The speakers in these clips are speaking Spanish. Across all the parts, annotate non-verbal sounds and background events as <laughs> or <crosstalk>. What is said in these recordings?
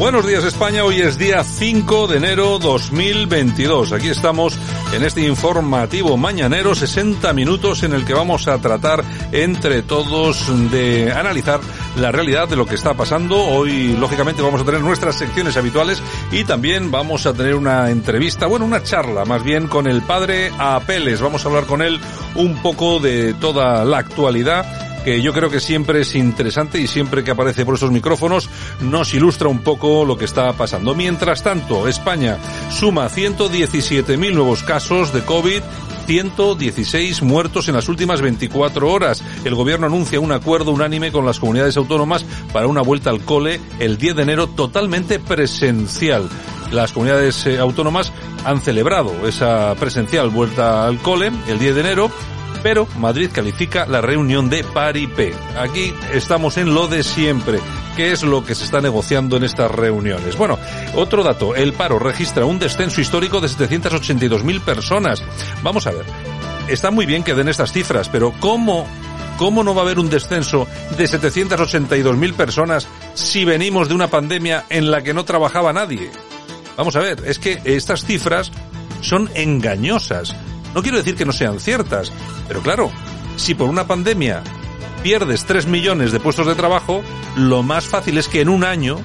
Buenos días España, hoy es día 5 de enero 2022. Aquí estamos en este informativo mañanero, 60 minutos en el que vamos a tratar entre todos de analizar la realidad de lo que está pasando. Hoy, lógicamente, vamos a tener nuestras secciones habituales y también vamos a tener una entrevista, bueno, una charla más bien con el padre Apeles. Vamos a hablar con él un poco de toda la actualidad que yo creo que siempre es interesante y siempre que aparece por esos micrófonos nos ilustra un poco lo que está pasando. Mientras tanto, España suma 117.000 nuevos casos de COVID 116 muertos en las últimas 24 horas. El gobierno anuncia un acuerdo unánime con las comunidades autónomas para una vuelta al cole el 10 de enero totalmente presencial. Las comunidades eh, autónomas han celebrado esa presencial vuelta al cole el 10 de enero pero Madrid califica la reunión de paripé. Aquí estamos en lo de siempre. ¿Qué es lo que se está negociando en estas reuniones? Bueno, otro dato. El paro registra un descenso histórico de 782.000 personas. Vamos a ver. Está muy bien que den estas cifras, pero ¿cómo ¿Cómo no va a haber un descenso de 782.000 personas si venimos de una pandemia en la que no trabajaba nadie? Vamos a ver, es que estas cifras son engañosas. No quiero decir que no sean ciertas, pero claro, si por una pandemia pierdes 3 millones de puestos de trabajo, lo más fácil es que en un año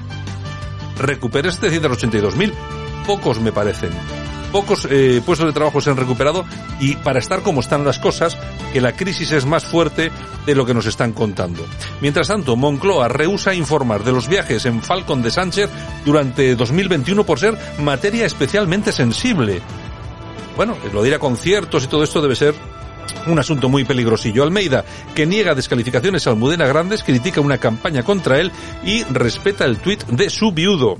recuperes 782.000. Pocos me parecen. Pocos eh, puestos de trabajo se han recuperado y para estar como están las cosas, que la crisis es más fuerte de lo que nos están contando. Mientras tanto, Moncloa rehúsa informar de los viajes en Falcon de Sánchez durante 2021 por ser materia especialmente sensible. Bueno, lo de ir a conciertos y todo esto debe ser un asunto muy peligrosillo. Almeida, que niega descalificaciones a Almudena Grandes, critica una campaña contra él y respeta el tuit de su viudo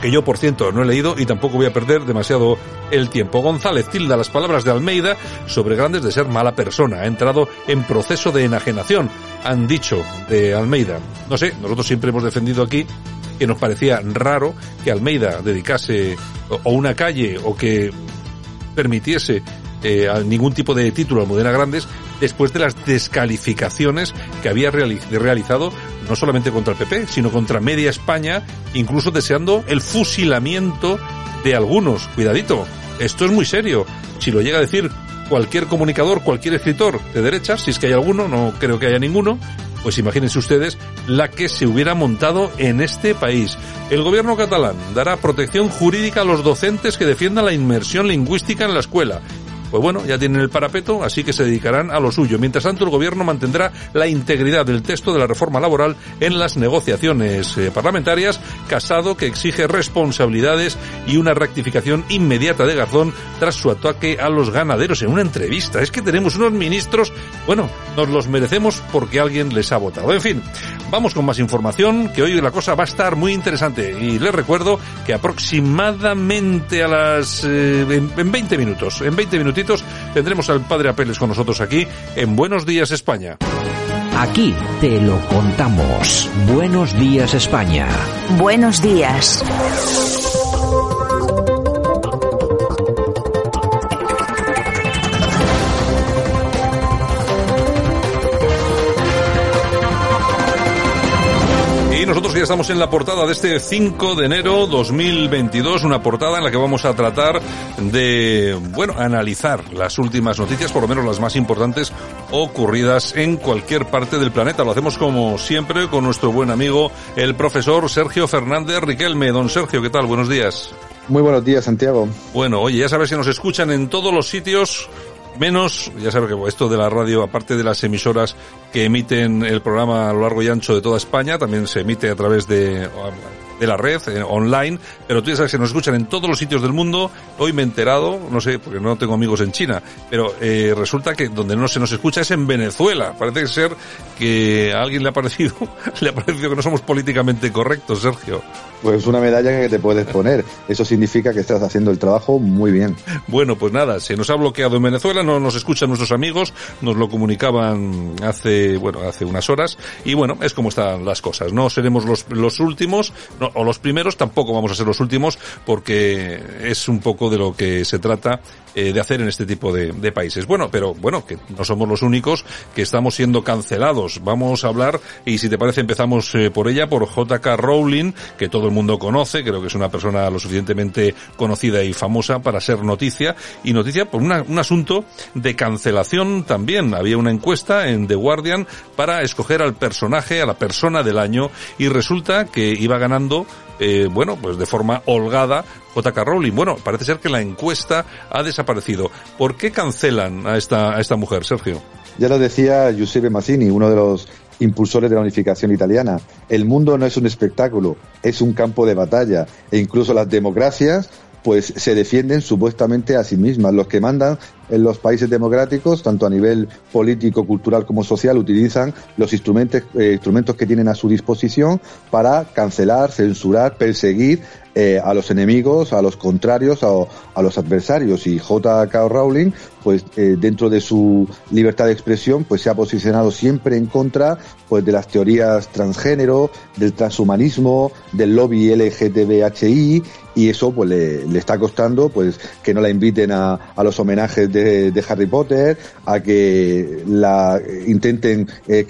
que yo, por cierto, no he leído y tampoco voy a perder demasiado el tiempo. González tilda las palabras de Almeida sobre Grandes de ser mala persona. Ha entrado en proceso de enajenación, han dicho de Almeida. No sé, nosotros siempre hemos defendido aquí que nos parecía raro que Almeida dedicase o una calle o que permitiese eh, ningún tipo de título a Almudena Grandes después de las descalificaciones que había reali realizado no solamente contra el PP, sino contra media España, incluso deseando el fusilamiento de algunos. Cuidadito, esto es muy serio. Si lo llega a decir cualquier comunicador, cualquier escritor de derechas, si es que hay alguno, no creo que haya ninguno, pues imagínense ustedes la que se hubiera montado en este país. El gobierno catalán dará protección jurídica a los docentes que defiendan la inmersión lingüística en la escuela pues bueno, ya tienen el parapeto, así que se dedicarán a lo suyo. Mientras tanto, el gobierno mantendrá la integridad del texto de la reforma laboral en las negociaciones eh, parlamentarias. Casado que exige responsabilidades y una rectificación inmediata de Garzón tras su ataque a los ganaderos en una entrevista. Es que tenemos unos ministros, bueno, nos los merecemos porque alguien les ha votado. En fin, vamos con más información, que hoy la cosa va a estar muy interesante. Y les recuerdo que aproximadamente a las... Eh, en, en 20 minutos, en 20 minutos tendremos al padre Apeles con nosotros aquí en Buenos Días España. Aquí te lo contamos. Buenos días España. Buenos días. Nosotros ya estamos en la portada de este 5 de enero 2022, una portada en la que vamos a tratar de, bueno, analizar las últimas noticias, por lo menos las más importantes ocurridas en cualquier parte del planeta. Lo hacemos como siempre con nuestro buen amigo, el profesor Sergio Fernández Riquelme. Don Sergio, ¿qué tal? Buenos días. Muy buenos días, Santiago. Bueno, oye, ya sabes que nos escuchan en todos los sitios menos, ya sabes que esto de la radio, aparte de las emisoras que emiten el programa a lo largo y ancho de toda España, también se emite a través de de la red, eh, online, pero tú ya sabes que nos escuchan en todos los sitios del mundo. Hoy me he enterado, no sé, porque no tengo amigos en China, pero eh, resulta que donde no se nos escucha es en Venezuela. Parece ser que a alguien le ha parecido, <laughs> le ha parecido que no somos políticamente correctos, Sergio. Pues una medalla que te puedes poner. Eso significa que estás haciendo el trabajo muy bien. Bueno, pues nada, se nos ha bloqueado en Venezuela, no nos escuchan nuestros amigos, nos lo comunicaban hace, bueno, hace unas horas, y bueno, es como están las cosas. No seremos los, los últimos, no, o los primeros, tampoco vamos a ser los últimos, porque es un poco de lo que se trata eh, de hacer en este tipo de, de, países. Bueno, pero bueno, que no somos los únicos que estamos siendo cancelados. Vamos a hablar, y si te parece empezamos eh, por ella, por JK Rowling, que todo el mundo conoce, creo que es una persona lo suficientemente conocida y famosa para ser noticia, y noticia por una, un asunto de cancelación también. Había una encuesta en The Guardian para escoger al personaje, a la persona del año, y resulta que iba ganando eh, bueno, pues de forma holgada J.K. Rowling. Bueno, parece ser que la encuesta ha desaparecido. ¿Por qué cancelan a esta, a esta mujer, Sergio? Ya lo decía Giuseppe Mazzini, uno de los impulsores de la unificación italiana. El mundo no es un espectáculo, es un campo de batalla. E incluso las democracias pues se defienden supuestamente a sí mismas. Los que mandan en los países democráticos, tanto a nivel político, cultural como social, utilizan los instrumentos, eh, instrumentos que tienen a su disposición para cancelar, censurar, perseguir eh, a los enemigos, a los contrarios, a, a los adversarios. Y J.K. Rowling, pues eh, dentro de su libertad de expresión, pues se ha posicionado siempre en contra pues de las teorías transgénero, del transhumanismo, del lobby LGTBHI y eso pues le, está costando pues que no la inviten a, a los homenajes de, de, Harry Potter, a que la intenten eh,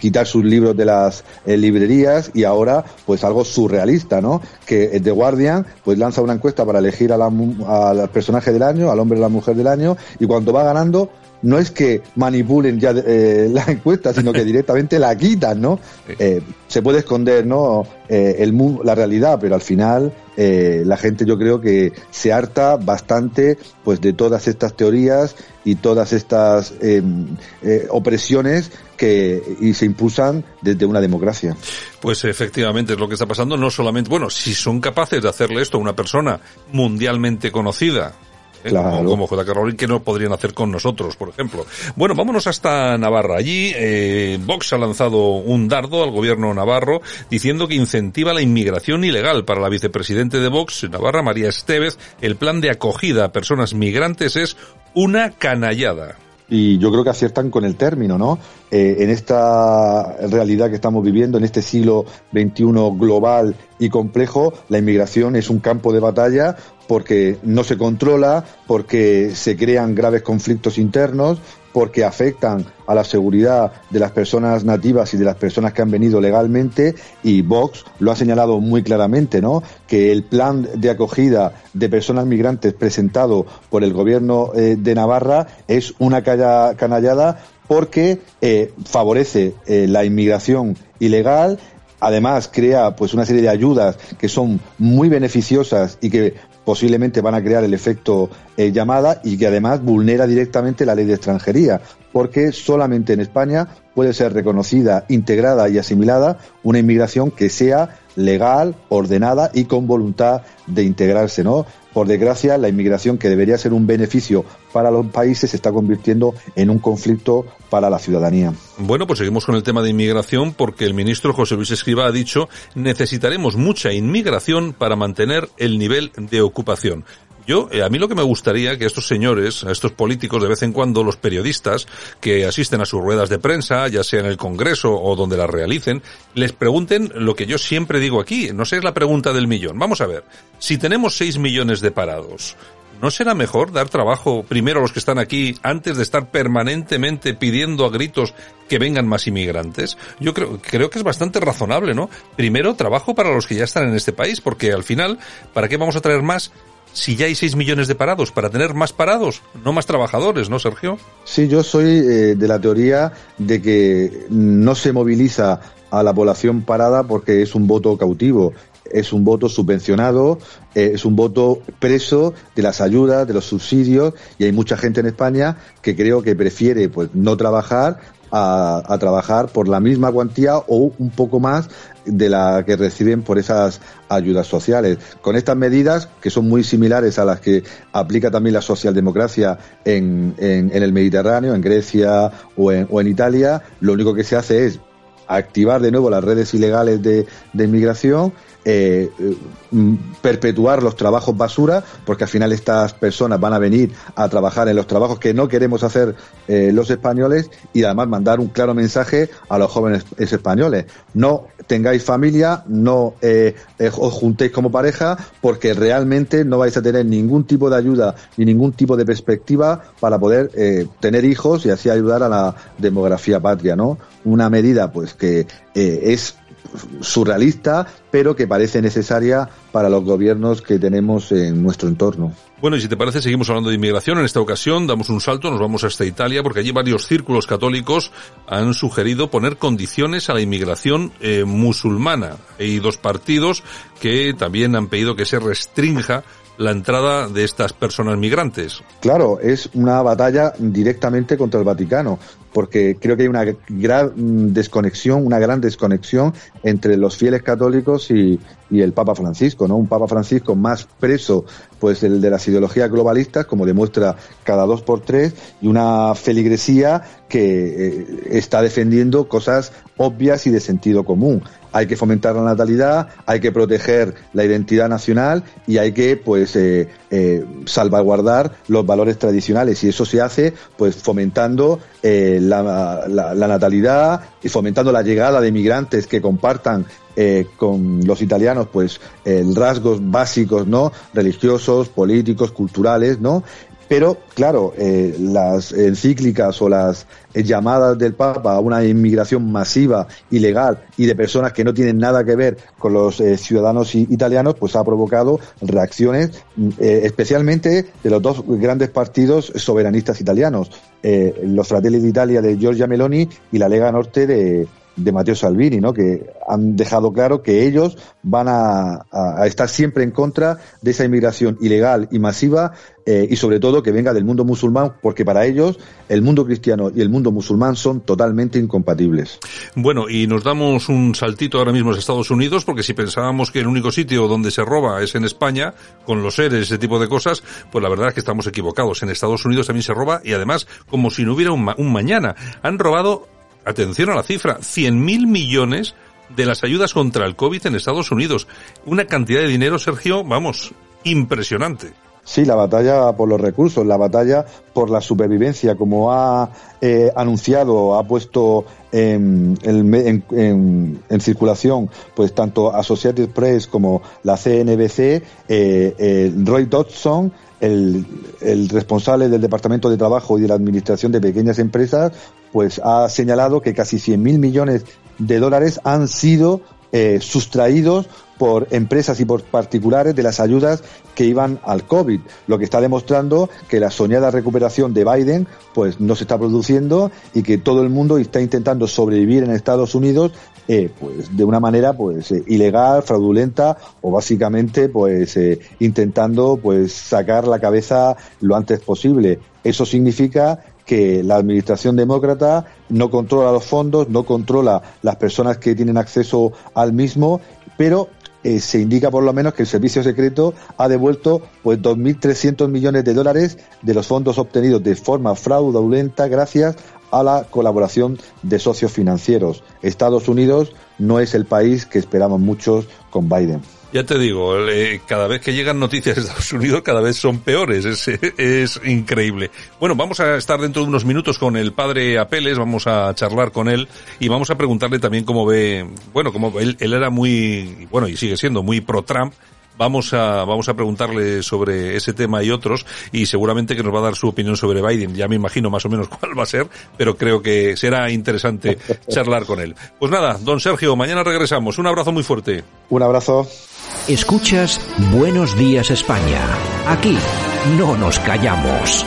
quitar sus libros de las eh, librerías y ahora pues algo surrealista, ¿no? Que The Guardian pues lanza una encuesta para elegir al personaje del año, al hombre o la mujer del año y cuando va ganando no es que manipulen ya eh, <laughs> la encuesta, sino que directamente la quitan, ¿no? Eh, se puede esconder, ¿no? Eh, el la realidad, pero al final eh, la gente yo creo que se harta bastante, pues, de todas estas teorías y todas estas em, eh, opresiones que y se impulsan desde una democracia. Pues efectivamente es lo que está pasando. No solamente, bueno, si son capaces de hacerle esto a una persona mundialmente conocida, Claro. como J.K. Rowling, que no podrían hacer con nosotros, por ejemplo. Bueno, vámonos hasta Navarra. Allí, eh, Vox ha lanzado un dardo al gobierno navarro diciendo que incentiva la inmigración ilegal. Para la vicepresidente de Vox, Navarra, María Estevez, el plan de acogida a personas migrantes es una canallada y yo creo que aciertan con el término, ¿no? Eh, en esta realidad que estamos viviendo, en este siglo XXI global y complejo, la inmigración es un campo de batalla porque no se controla, porque se crean graves conflictos internos, porque afectan a la seguridad de las personas nativas y de las personas que han venido legalmente y Vox lo ha señalado muy claramente, ¿no? Que el plan de acogida de personas migrantes presentado por el gobierno eh, de Navarra es una canallada porque eh, favorece eh, la inmigración ilegal además crea pues una serie de ayudas que son muy beneficiosas y que posiblemente van a crear el efecto eh, llamada y que además vulnera directamente la ley de extranjería, porque solamente en España puede ser reconocida, integrada y asimilada una inmigración que sea legal, ordenada y con voluntad de integrarse, ¿no? Por desgracia, la inmigración que debería ser un beneficio para los países se está convirtiendo en un conflicto para la ciudadanía. Bueno, pues seguimos con el tema de inmigración porque el ministro José Luis Escriba ha dicho necesitaremos mucha inmigración para mantener el nivel de ocupación. Yo, eh, a mí lo que me gustaría que estos señores, a estos políticos, de vez en cuando, los periodistas que asisten a sus ruedas de prensa, ya sea en el Congreso o donde las realicen, les pregunten lo que yo siempre digo aquí. No sé, es la pregunta del millón. Vamos a ver. Si tenemos 6 millones de parados, ¿no será mejor dar trabajo primero a los que están aquí antes de estar permanentemente pidiendo a gritos que vengan más inmigrantes? Yo creo, creo que es bastante razonable, ¿no? Primero trabajo para los que ya están en este país, porque al final, ¿para qué vamos a traer más si ya hay 6 millones de parados? ¿Para tener más parados? No más trabajadores, ¿no, Sergio? Sí, yo soy eh, de la teoría de que no se moviliza a la población parada porque es un voto cautivo es un voto subvencionado, eh, es un voto preso de las ayudas, de los subsidios, y hay mucha gente en España que creo que prefiere pues no trabajar a, trabajar por la misma cuantía o un poco más de la que reciben por esas ayudas sociales. Con estas medidas, que son muy similares a las que aplica también la socialdemocracia en, en, en el Mediterráneo, en Grecia o en, o en Italia, lo único que se hace es activar de nuevo las redes ilegales de, de inmigración eh, perpetuar los trabajos basura, porque al final estas personas van a venir a trabajar en los trabajos que no queremos hacer eh, los españoles y además mandar un claro mensaje a los jóvenes españoles. No tengáis familia, no eh, os juntéis como pareja, porque realmente no vais a tener ningún tipo de ayuda ni ningún tipo de perspectiva para poder tener hijos y así ayudar a la demografía patria, ¿no? Una medida pues que es surrealista, pero que parece necesaria para los gobiernos que tenemos en nuestro entorno. Bueno, y si te parece, seguimos hablando de inmigración. En esta ocasión damos un salto, nos vamos hasta Italia, porque allí varios círculos católicos han sugerido poner condiciones a la inmigración eh, musulmana. Hay dos partidos que también han pedido que se restrinja la entrada de estas personas migrantes. Claro, es una batalla directamente contra el Vaticano, porque creo que hay una gran desconexión, una gran desconexión entre los fieles católicos y, el Papa Francisco, ¿no? Un Papa Francisco más preso, pues, el de las ideologías globalistas, como demuestra cada dos por tres, y una feligresía que eh, está defendiendo cosas obvias y de sentido común hay que fomentar la natalidad, hay que proteger la identidad nacional y hay que pues eh, eh, salvaguardar los valores tradicionales y eso se hace pues fomentando eh, la, natalidad y fomentando la llegada de inmigrantes que compartan eh, con los italianos pues rasgos básicos no religiosos políticos culturales no pero, claro, eh, las encíclicas o las eh, llamadas del Papa a una inmigración masiva, ilegal y de personas que no tienen nada que ver con los eh, ciudadanos italianos, pues ha provocado reacciones, eh, especialmente de los dos grandes partidos soberanistas italianos, los Fratelli d'Italia de Giorgia Meloni y la Lega Norte de, de Matteo Salvini, ¿no? que han dejado claro que ellos van a, estar siempre en contra de esa inmigración ilegal y masiva eh, y sobre todo que venga del mundo musulmán, porque para ellos el mundo cristiano y el mundo musulmán son totalmente incompatibles. Bueno, y nos damos un saltito ahora mismo a Estados Unidos, porque si pensábamos que el único sitio donde se roba es en España, con los seres, ese tipo de cosas, pues la verdad es que estamos equivocados. En Estados Unidos también se roba y además como si no hubiera un, ma un mañana. Han robado atención a la cifra, 100.000 millones de las ayudas contra el COVID en Estados Unidos. Una cantidad de dinero, Sergio, vamos, impresionante. Sí, la batalla por los recursos, la batalla por la supervivencia, como ha eh, anunciado, ha puesto en, en, en, circulación, pues tanto Associated Press como la CNBC, eh, eh, Roy Dodson, el, el, responsable del Departamento de Trabajo y de la Administración de Pequeñas Empresas, pues ha señalado que casi 100.000 millones de dólares han sido eh, sustraídos por empresas y por particulares de las ayudas que iban al COVID, lo que está demostrando que la soñada recuperación de Biden pues no se está produciendo y que todo el mundo está intentando sobrevivir en Estados Unidos eh, pues de una manera pues eh, ilegal, fraudulenta o básicamente pues intentando pues sacar la cabeza lo antes posible. Eso significa que la administración demócrata no controla los fondos, no controla las personas que tienen acceso al mismo, pero eh, se indica por lo menos que el servicio secreto ha devuelto pues 2.300 millones de dólares de los fondos obtenidos de forma fraudulenta gracias a la colaboración de socios financieros. Estados Unidos no es el país que esperamos muchos con Biden. Ya te digo, eh, cada vez que llegan noticias de Estados Unidos, cada vez son peores. Es, increíble. Bueno, vamos a estar dentro de unos minutos con el padre Apeles, vamos a charlar con él y vamos a preguntarle también cómo ve, bueno, como él, él era muy, bueno, y sigue siendo muy pro-Trump, Vamos a, vamos a preguntarle sobre ese tema y otros y seguramente que nos va a dar su opinión sobre Biden. Ya me imagino más o menos <laughs> cuál va a ser, pero creo que será interesante <laughs> charlar con él. Pues nada, don Sergio, mañana regresamos. Un abrazo muy fuerte. Un abrazo. Escuchas Buenos Días España. Aquí no nos callamos.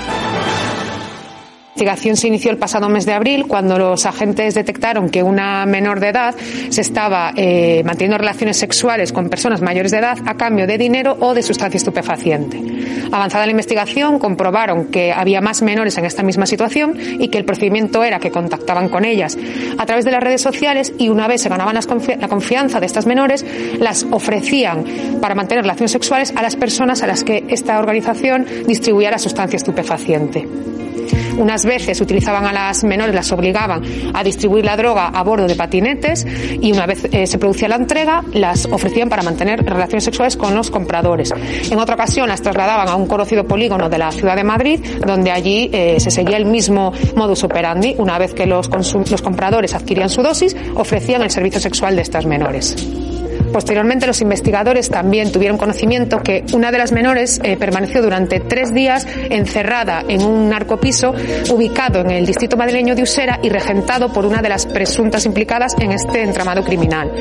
La investigación se inició el pasado mes de abril cuando los agentes detectaron que una menor de edad se estaba eh, manteniendo relaciones sexuales con personas mayores de edad a cambio de dinero o de sustancia estupefaciente. Avanzada la investigación, comprobaron que había más menores en esta misma situación y que el procedimiento era que contactaban con ellas a través de las redes sociales y una vez se ganaban la confianza de estas menores, las ofrecían para mantener relaciones sexuales a las personas a las que esta organización distribuía la sustancia estupefaciente. Unas veces utilizaban a las menores, las obligaban a distribuir la droga a bordo de patinetes y una vez eh, se producía la entrega, las ofrecían para mantener relaciones sexuales con los compradores. En otra ocasión las trasladaban a un conocido polígono de la ciudad de Madrid, donde allí eh, se seguía el mismo modus operandi. Una vez que los, los compradores adquirían su dosis, ofrecían el servicio sexual de estas menores. Posteriormente, los investigadores también tuvieron conocimiento que una de las menores eh, permaneció durante tres días encerrada en un narcopiso ubicado en el distrito madrileño de Usera y regentado por una de las presuntas implicadas en este entramado criminal.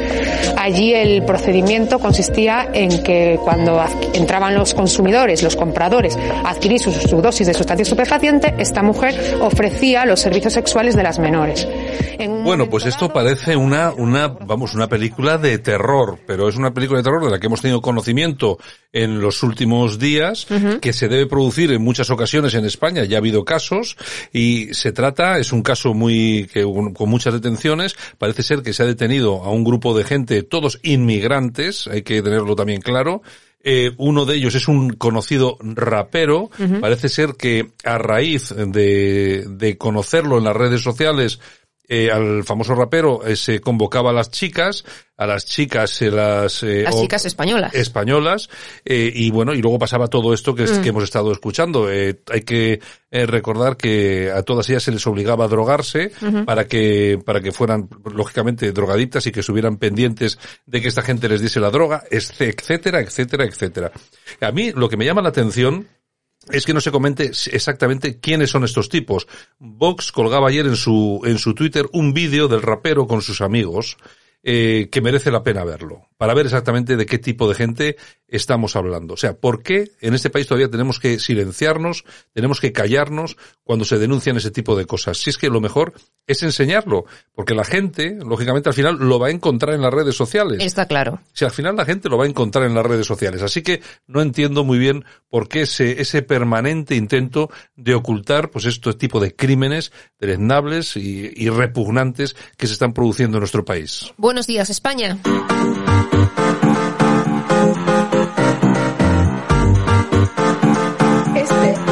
Allí el procedimiento consistía en que cuando entraban los consumidores, los compradores, a adquirir su, su dosis de sustancia estupefaciente, esta mujer ofrecía los servicios sexuales de las menores. En Bueno, pues esto parece una, una, vamos, una película de terror, pero es una película de terror de la que hemos tenido conocimiento en los últimos días, que se debe producir en muchas ocasiones en España, ya ha habido casos, y se trata, es un caso muy, que, con muchas detenciones, parece ser que se ha detenido a un grupo de gente, todos inmigrantes, hay que tenerlo también claro, eh, uno de ellos es un conocido rapero. Parece ser que a raíz de, de conocerlo en las redes sociales, eh, al famoso rapero eh, se convocaba a las chicas, a las chicas se las... eh, Las chicas españolas. españolas eh, y bueno y luego pasaba todo esto que, es- Mm. que hemos estado escuchando Eh, hay que recordar que a todas ellas se les obligaba a drogarse para que para que fueran lógicamente drogadictas y que estuvieran pendientes de que esta gente les diese la droga etcétera etcétera etcétera a mí lo que me llama la atención es que no se comente exactamente quiénes son estos tipos. Vox colgaba ayer en su, en su Twitter un vídeo del rapero con sus amigos eh, que merece la pena verlo, para ver exactamente de qué tipo de gente estamos hablando. O sea, ¿por qué en este país todavía tenemos que silenciarnos, tenemos que callarnos cuando se denuncian ese tipo de cosas? Si es que lo mejor es enseñarlo, porque la gente, lógicamente, al final lo va a encontrar en las redes sociales. Está claro. Si al final la gente lo va a encontrar en las redes sociales. Así que no entiendo muy bien por qué ese, ese permanente intento de ocultar pues este tipo de crímenes deleznables y, y repugnantes que se están produciendo en nuestro país. Buenos días, España. Este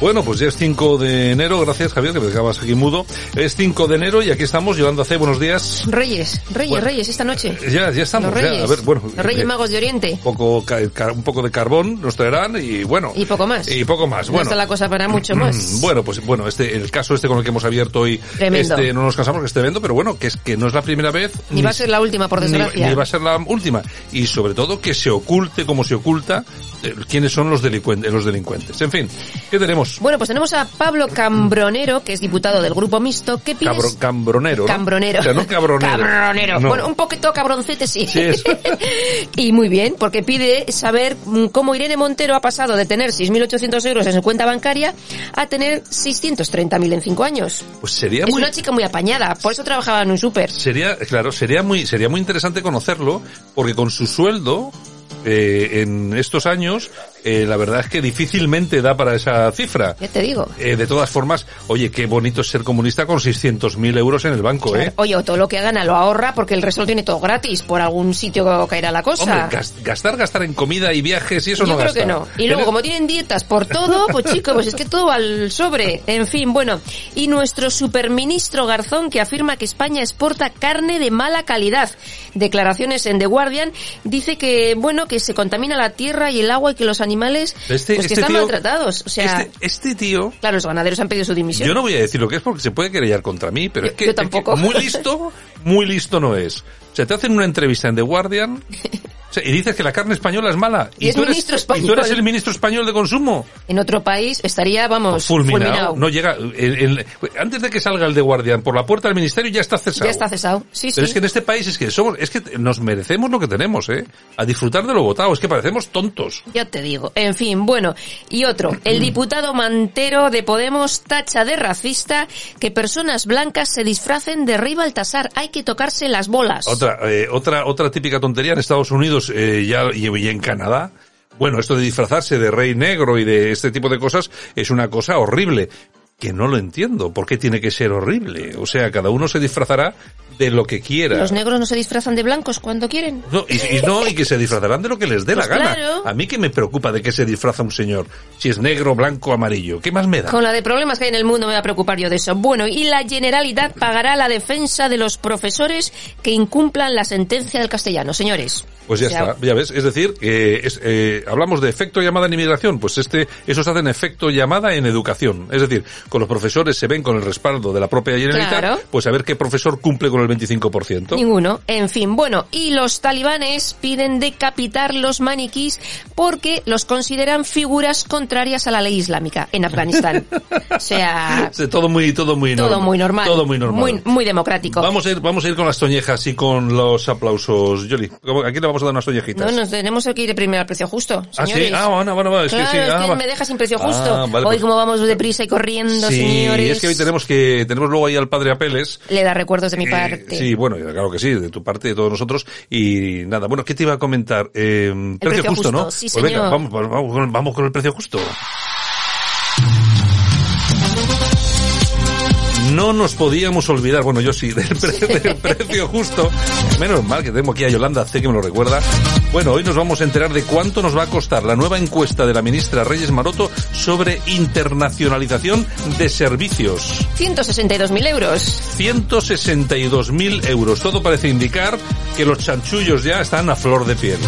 Bueno, pues ya es 5 de enero, gracias Javier, que me dejabas aquí mudo. Es 5 de enero y aquí estamos, Yolanda C, buenos días. Reyes, Reyes, Bueno. Reyes, esta noche. Ya, ya estamos, Los ya. Reyes. A ver, bueno. Los Reyes eh, Magos de Oriente. Un poco, un de carbón nos traerán y bueno. Y poco más. Y poco más, No bueno. está la cosa para mucho más. Bueno, pues bueno, este, el caso este con el que hemos abierto hoy, Tremendo. este, no nos cansamos que es tremendo, pero bueno, que es que no es la primera vez. Ni va a ser la última, por ni- desgracia. Ni, va a ser la última. Y sobre todo que se oculte como se oculta eh, quiénes son los delincuentes, los delincuentes. En fin, ¿qué tenemos? Bueno, pues tenemos a Pablo Cambronero, que es diputado del Grupo Mixto, que pide... Cabro- cambronero. ¿no? Cambronero. O sea, no cabronero. Cabronero. No. Bueno, un poquito cabroncete sí. Sí, <laughs> y muy bien, porque pide saber mm, cómo Irene Montero ha pasado de tener 6.800 euros en su cuenta bancaria a tener 630.000 en cinco años. Pues sería Es muy, una chica muy apañada, por eso trabajaba en un súper. Sería, claro, sería muy, sería muy interesante conocerlo, porque con su sueldo, eh, en estos años, eh, la verdad es que difícilmente da para esa cifra. Ya te digo. Eh, de todas formas, oye, qué bonito es ser comunista con 600.000 euros en el banco, ¿eh? Oye, o todo lo que gana lo ahorra porque el resto lo tiene todo gratis. Por algún sitio caerá la cosa. Hombre, gastar, gastar en comida y viajes y eso Yo no creo gasta. que no. Y luego, como tienen dietas por todo, pues <laughs> chicos, pues es que todo al sobre. En fin, bueno. Y nuestro superministro Garzón que afirma que España exporta carne de mala calidad. Declaraciones en The Guardian dice que, bueno, que se contamina la tierra y el agua y que los animales, Este- pues que este están tío- maltratados. O sea, Este, este tío, claro, los ganaderos han pedido su dimisión. yo no voy a decir lo que es porque se puede querellar contra mí, pero Yo- es que, yo es que tampoco. muy listo, muy listo no es. O sea, te hacen una entrevista en The Guardian o sea, y dices que la carne española es mala. Y es tú eres, y tú eres el ministro español de consumo. En otro país estaría, vamos, Fulminado. fulminado. No llega. el- el- antes de que salga el de Guardian por la puerta del ministerio ya está cesado. Ya está cesado. Sí, Pero sí. es que en este país es que somos, es que nos merecemos lo que tenemos, eh. A disfrutar de lo votado. Es que parecemos tontos. Ya te digo. En fin, bueno. Y otro. El diputado Mantero de Podemos tacha de racista que personas blancas se disfracen de rey Baltasar. Hay que tocarse las bolas. Otra, eh, otra, otra típica tontería en Estados Unidos eh, ya, y, y en Canadá. Bueno, esto de disfrazarse de rey negro y de este tipo de cosas es una cosa horrible. Que no lo entiendo. ¿Por qué tiene que ser horrible? O sea, cada uno se disfrazará de lo que quiera. Los negros no se disfrazan de blancos cuando quieren. No, y, y no, y que se disfrazarán de lo que les dé Pues la gana. claro. A mí que me preocupa de que se disfraza un señor. Si es negro, blanco, amarillo. ¿Qué más me da? Con la de problemas que hay en el mundo me voy a preocupar yo de eso. Bueno, y la Generalidad pagará la defensa de los profesores que incumplan la sentencia del castellano, señores. Pues ya O sea, está, ya ves. Es decir, es, eh, hablamos de efecto llamada en inmigración. Pues este, eso se hace en efecto llamada en educación. Es decir, con los profesores se ven con el respaldo de la propia Generalitat, Claro. pues a ver qué profesor cumple con el 25%. Ninguno. En fin, bueno, y los talibanes piden decapitar los maniquís porque los consideran figuras contrarias a la ley islámica en Afganistán. <laughs> O sea, Sí, todo muy, todo muy todo normal. muy normal. Todo muy normal. Muy, muy democrático. Vamos a ir, vamos a ir con las toñejas y con los aplausos. Yoli, ¿cómo- aquí le vamos a dar unas toñejitas. No, nos tenemos que ir primero al precio justo, Ah, sí. Ah, bueno, bueno, bueno, es que claro, sí, es ah, que va. me dejas sin precio justo. Ah, vale, Hoy pues- como vamos deprisa y corriendo, Sí, señores. es que hoy tenemos que, tenemos luego ahí al padre Apeles. Le da recuerdos de mi Eh, parte. sí, bueno, claro que sí, de tu parte, de todos nosotros. Y nada, bueno, ¿qué te iba a comentar? Eh, precio, precio justo, ¿no? justo, sí, pues venga, vamos, vamos, vamos con el precio justo. No nos podíamos olvidar, bueno, yo sí, del, pre- del precio justo. Menos mal que tengo aquí a Yolanda C que me lo recuerda. Bueno, hoy nos vamos a enterar de cuánto nos va a costar la nueva encuesta de la ministra Reyes Maroto sobre internacionalización de servicios. 162.000 euros. 162.000 euros. Todo parece indicar que los chanchullos ya están a flor de piel.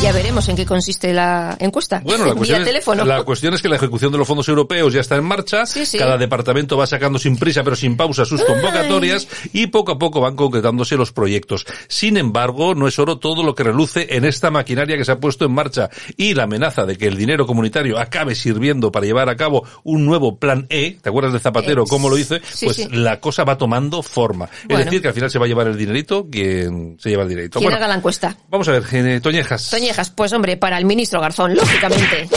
Ya veremos en qué consiste la encuesta. Bueno, la cuestión, es, teléfono. la cuestión es que la ejecución de los fondos europeos ya está en marcha. Sí, sí. Cada departamento va sacando sin prisa pero sin pausa sus convocatorias y poco a poco van concretándose los proyectos. Sin embargo, no es oro todo lo que reluce en esta maquinaria que se ha puesto en marcha y la amenaza de que el dinero comunitario acabe sirviendo para llevar a cabo un nuevo plan E. ¿Te acuerdas de Zapatero Eh, cómo lo sí, pues la cosa va tomando forma. Bueno. Es decir, que al final se va a llevar el dinerito quien se lleva el dinerito. ¿Quién Bueno, haga la encuesta? vamos a ver, eh, Toñejas. Toñejas, pues hombre, para el ministro Garzón, lógicamente.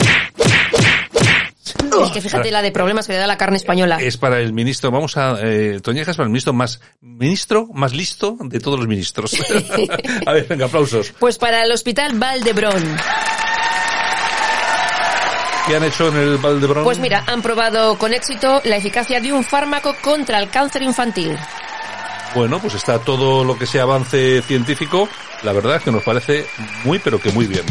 Es que fíjate la de problemas que le da la carne española. Es para el ministro, vamos a, eh, Toñejas para el ministro más, ministro más listo de todos los ministros. <laughs> a ver, venga, aplausos. Pues para el hospital Valdebrón. ¿Qué han hecho en el Valdebrón? Pues mira, han probado con éxito la eficacia de un fármaco contra el cáncer infantil. Bueno, pues está todo lo que sea avance científico, la verdad es que nos parece muy, pero que muy bien.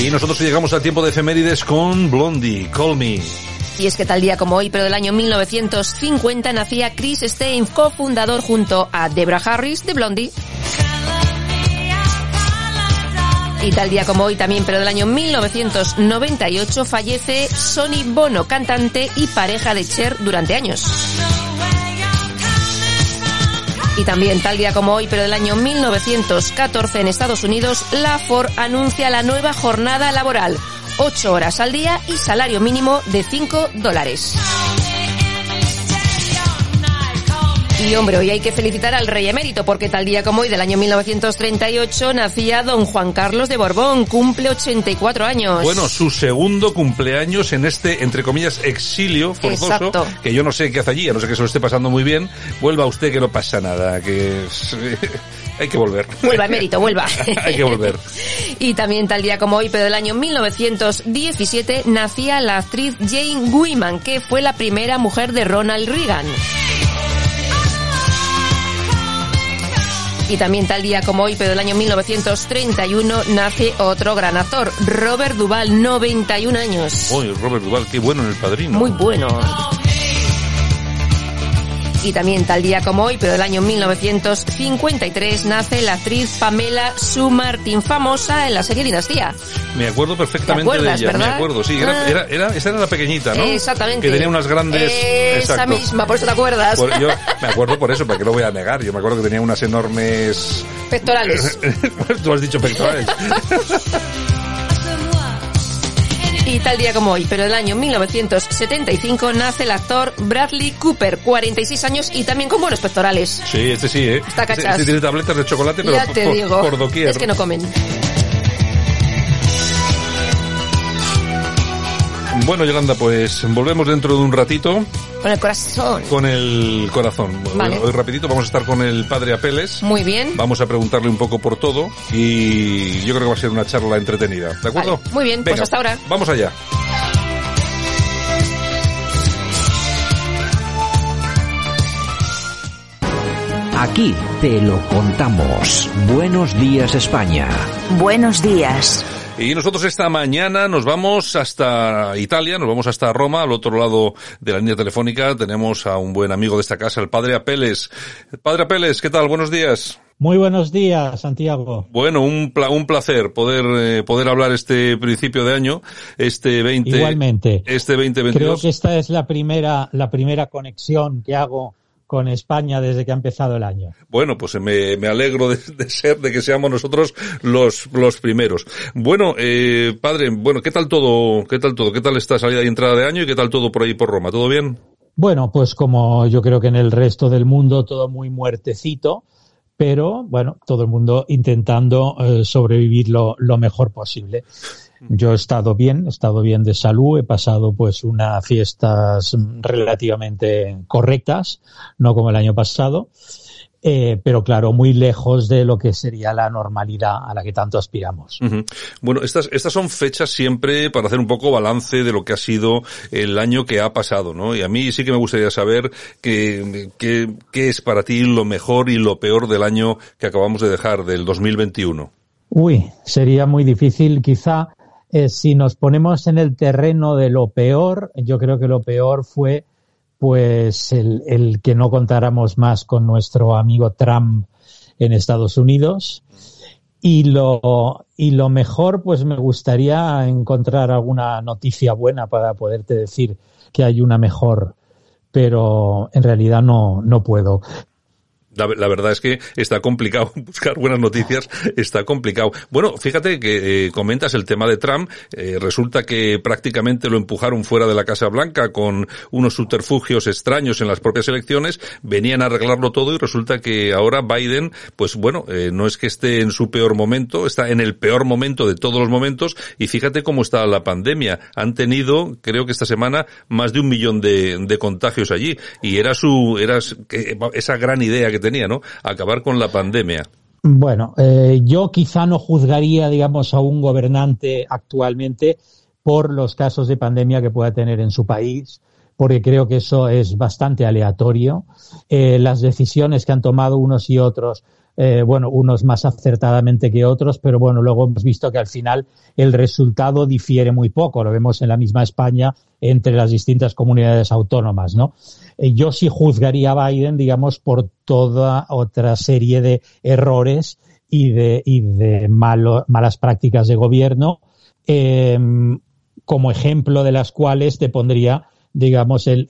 Y nosotros llegamos al tiempo de efemérides con Blondie, Call Me. Y es que tal día como hoy, pero del año 1950, nacía Chris Stein, cofundador junto a Debra Harris de Blondie. Y tal día como hoy también, pero del año 1998, fallece Sonny Bono, cantante y pareja de Cher durante años. Y también tal día como hoy, pero del año 1914 en Estados Unidos, la Ford anuncia la nueva jornada laboral. 8 horas al día y salario mínimo de 5 dólares. Y hombre, hoy hay que felicitar al rey emérito porque tal día como hoy del año 1938 nacía don Juan Carlos de Borbón, cumple 84 años. Bueno, su segundo cumpleaños en este, entre comillas, exilio forzoso, Exacto. que yo no sé qué hace allí, a no sé que se lo esté pasando muy bien. Vuelva usted que no pasa nada, que es- <laughs> hay que volver. Vuelva, emérito, vuelva. <laughs> hay que volver. Y también tal día como hoy, pero del año 1917, nacía la actriz Jane Wyman, que fue la primera mujer de Ronald Reagan. Y también tal día como hoy, pero del año 1931, nace otro gran actor, Robert Duvall, 91 años. Uy, Robert Duval, qué bueno en el padrino. Muy bueno. Y también tal día como hoy, pero del año 1953, nace la actriz Pamela Sue Martin, famosa en la serie Dinastía. Me acuerdo perfectamente ¿Te acuerdas, de ella, me acuerdo, sí, era, Ah. era, era- esa era la pequeñita, ¿no? Exactamente. Que tenía unas grandes... Esa Exacto. misma, por eso te acuerdas. Por- yo <laughs> me acuerdo por eso, porque no voy a negar. Yo me acuerdo que tenía unas enormes... Pectorales. <laughs> Tú has dicho pectorales. <laughs> Y tal día como hoy, pero del año 1975, nace el actor Bradley Cooper, 46 años y también con buenos pectorales. Sí, este sí, ¿eh? Está Este, cachas. este tiene tabletas de chocolate, pero ya te por- digo. por doquier. Es que no comen. Bueno, Yolanda, pues volvemos dentro de un ratito Con el corazón. con el corazón. Vale. Hoy, rapidito vamos a estar con el padre Apeles. Muy bien. Vamos a preguntarle un poco por todo y yo creo que va a ser una charla entretenida. ¿De acuerdo? Vale, muy bien, pues hasta ahora. Vamos allá. Aquí te lo contamos. Buenos días España. Buenos días. Y nosotros esta mañana nos vamos hasta Italia, nos vamos hasta Roma, al otro lado de la línea telefónica tenemos a un buen amigo de esta casa, el padre Apeles. Padre Apeles, ¿qué tal? Buenos días. Muy buenos días, Santiago. Bueno, un, pla- un placer poder eh, poder hablar este principio de año, este 20 Igualmente. este 2022. Creo que esta es la primera, la primera conexión que hago con España desde que ha empezado el año. Bueno, pues me, me alegro de, de ser, de que seamos nosotros los, los primeros. Bueno, eh, padre, bueno, ¿qué tal todo? ¿Qué tal todo? ¿Qué tal esta salida y entrada de año y qué tal todo por ahí por Roma? ¿Todo bien? Bueno, pues como yo creo que en el resto del mundo todo muy muertecito, pero bueno, todo el mundo intentando eh, sobrevivir lo, lo mejor posible. Yo he estado bien, he estado bien de salud, he pasado pues unas fiestas relativamente correctas, no como el año pasado, eh, pero claro, muy lejos de lo que sería la normalidad a la que tanto aspiramos. Ujú. Bueno, estas, estas son fechas siempre para hacer un poco balance de lo que ha sido el año que ha pasado, ¿no? Y a mí sí que me gustaría saber qué, qué, qué es para ti lo mejor y lo peor del año que acabamos de dejar, del 2021. Uy, sería muy difícil quizá eh, si nos ponemos en el terreno de lo peor, yo creo que lo peor fue pues el, el que no contáramos más con nuestro amigo Trump en Estados Unidos. Y lo, y lo mejor, pues me gustaría encontrar alguna noticia buena para poderte decir que hay una mejor, pero en realidad no, no puedo. La, verdad es que está complicado <laughs> buscar buenas noticias, está complicado. Bueno, fíjate que eh, comentas el tema de Trump, eh, resulta que prácticamente lo empujaron fuera de la Casa Blanca con unos subterfugios extraños en las propias elecciones, venían a arreglarlo todo y resulta que ahora Biden, pues bueno, eh, no es que esté en su peor momento, está en el peor momento de todos los momentos y fíjate cómo está la pandemia. Han tenido, creo que esta semana, más de un millón de, de contagios allí y era su, era esa gran idea que tenía, ¿no? Acabar con la pandemia. Bueno, eh, yo quizá no juzgaría, digamos, a un gobernante actualmente por los casos de pandemia que pueda tener en su país, porque creo que eso es bastante aleatorio. Eh, las decisiones que han tomado unos y otros, eh, bueno, unos más acertadamente que otros, pero bueno, luego hemos visto que al final el resultado difiere muy poco. Lo vemos en la misma España entre las distintas comunidades autónomas, ¿no? Eh, yo sí juzgaría a Biden, digamos, por toda otra serie de errores y de, y de malas prácticas de gobierno, eh, como ejemplo de las cuales te pondría, digamos, el-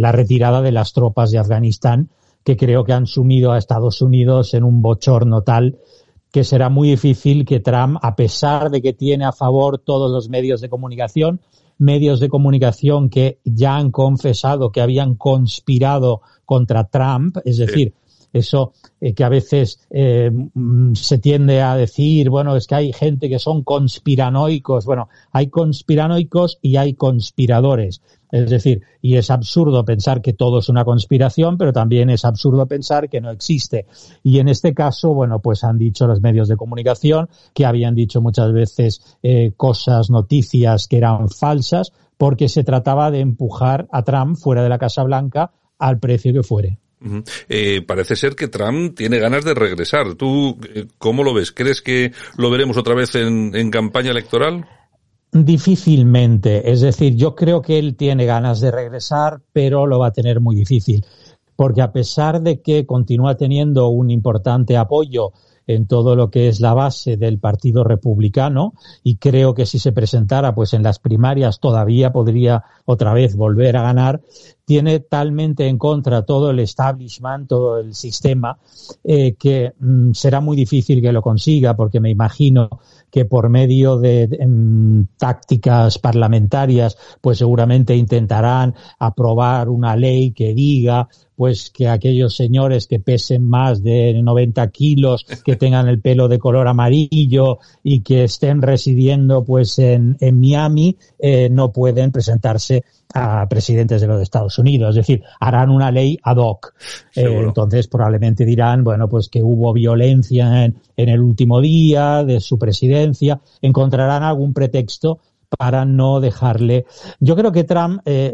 la retirada de las tropas de Afganistán, que creo que han sumido a Estados Unidos en un bochorno tal que será muy difícil que Trump, a pesar de que tiene a favor todos los medios de comunicación, medios de comunicación que ya han confesado que habían conspirado contra Trump, es decir, eso eh, que a veces eh, mm, se tiende a decir, bueno, es que hay gente que son conspiranoicos. Bueno, hay conspiranoicos y hay conspiradores. Es decir, y es absurdo pensar que todo es una conspiración, pero también es absurdo pensar que no existe. Y en este caso, bueno, pues han dicho los medios de comunicación que habían dicho muchas veces eh, cosas, noticias que eran falsas, porque se trataba de empujar a Trump fuera de la Casa Blanca al precio que fuere. Eh, parece ser que Trump tiene ganas de regresar. ¿Tú eh, cómo lo ves? ¿Crees que lo veremos otra vez en, en campaña electoral? Difícilmente. Es decir, yo creo que él tiene ganas de regresar, pero lo va a tener muy difícil. Porque a pesar de que continúa teniendo un importante apoyo en todo lo que es la base del Partido Republicano y creo que si se presentara pues en las primarias todavía podría otra vez volver a ganar tiene talmente en contra todo el establishment, todo el sistema, eh, que mm, será muy difícil que lo consiga, porque me imagino que por medio de, em, tácticas parlamentarias, pues seguramente intentarán aprobar una ley que diga pues que aquellos señores que pesen más de 90 kilos, que <laughs> tengan el pelo de color amarillo y que estén residiendo pues en, en Miami, eh, no pueden presentarse a presidentes de los Estados Unidos. Es decir, harán una ley ad hoc. Eh, entonces probablemente dirán, bueno, pues que hubo violencia en, en el último día de su presidencia. Encontrarán algún pretexto para no dejarle. Yo creo que Trump, eh,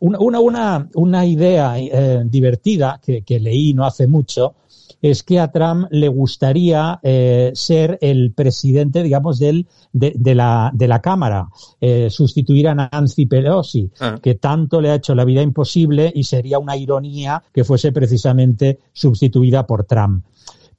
una, una, una, idea eh, divertida que, que, leí no hace mucho, es que a Trump le gustaría eh, ser el presidente, digamos, del, de, de, la, de la Cámara, eh, sustituir a Nancy Pelosi, ah. que tanto le ha hecho la vida imposible y sería una ironía que fuese precisamente sustituida por Trump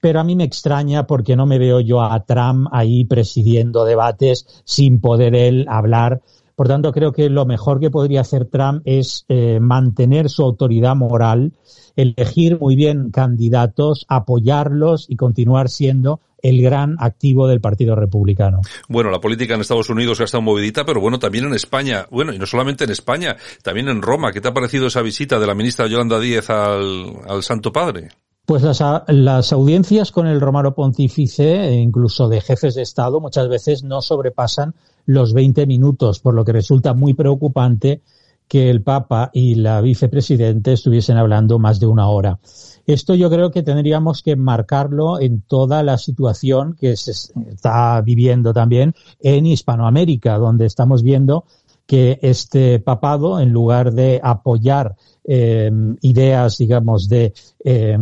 pero a mí me extraña porque no me veo yo a Trump ahí presidiendo debates sin poder él hablar. Por tanto, creo que lo mejor que podría hacer Trump es eh, mantener su autoridad moral, elegir muy bien candidatos, apoyarlos y continuar siendo el gran activo del Partido Republicano. Bueno, la política en Estados Unidos ha estado movidita, pero bueno, también en España. Bueno, y no solamente en España, también en Roma. ¿Qué te ha parecido esa visita de la ministra Yolanda Díez al, al Santo Padre? Pues las, las, audiencias con el Romano Pontífice, e incluso de jefes de Estado, muchas veces no sobrepasan los 20 minutos, por lo que resulta muy preocupante que el Papa y la vicepresidente estuviesen hablando más de una hora. Esto yo creo que tendríamos que marcarlo en toda la situación que se está viviendo también en Hispanoamérica, donde estamos viendo que este papado, en lugar de apoyar eh, ideas, digamos, de, eh,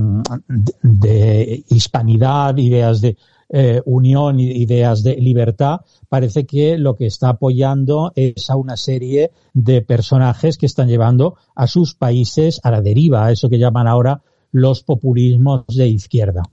de, hispanidad, ideas de eh, unión, ideas de libertad, parece que lo que está apoyando es a una serie de personajes que están llevando a sus países a la deriva, a eso que llaman ahora los populismos de izquierda.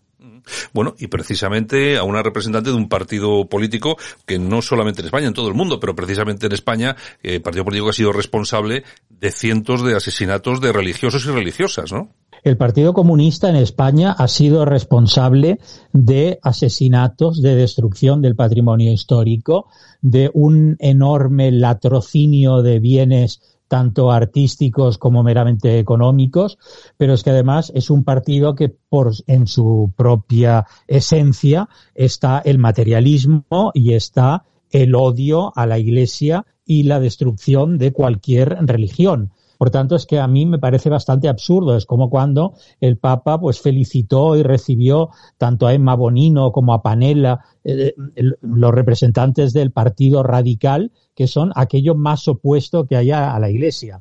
Bueno, y precisamente a una representante de un partido político que no solamente en España, en todo el mundo, pero precisamente en España, eh, partido político ha sido responsable de cientos de asesinatos de religiosos y religiosas, ¿no? El Partido Comunista en España ha sido responsable de asesinatos, de destrucción del patrimonio histórico, de un enorme latrocinio de bienes tanto artísticos como meramente económicos, pero es que además es un partido que por en su propia esencia está el materialismo y está el odio a la Iglesia y la destrucción de cualquier religión. Por tanto, es que a mí me parece bastante absurdo. Es como cuando el Papa pues felicitó y recibió tanto a Emma Bonino como a Panella, eh, los representantes del Partido Radical, que son aquello más opuesto que haya a la Iglesia.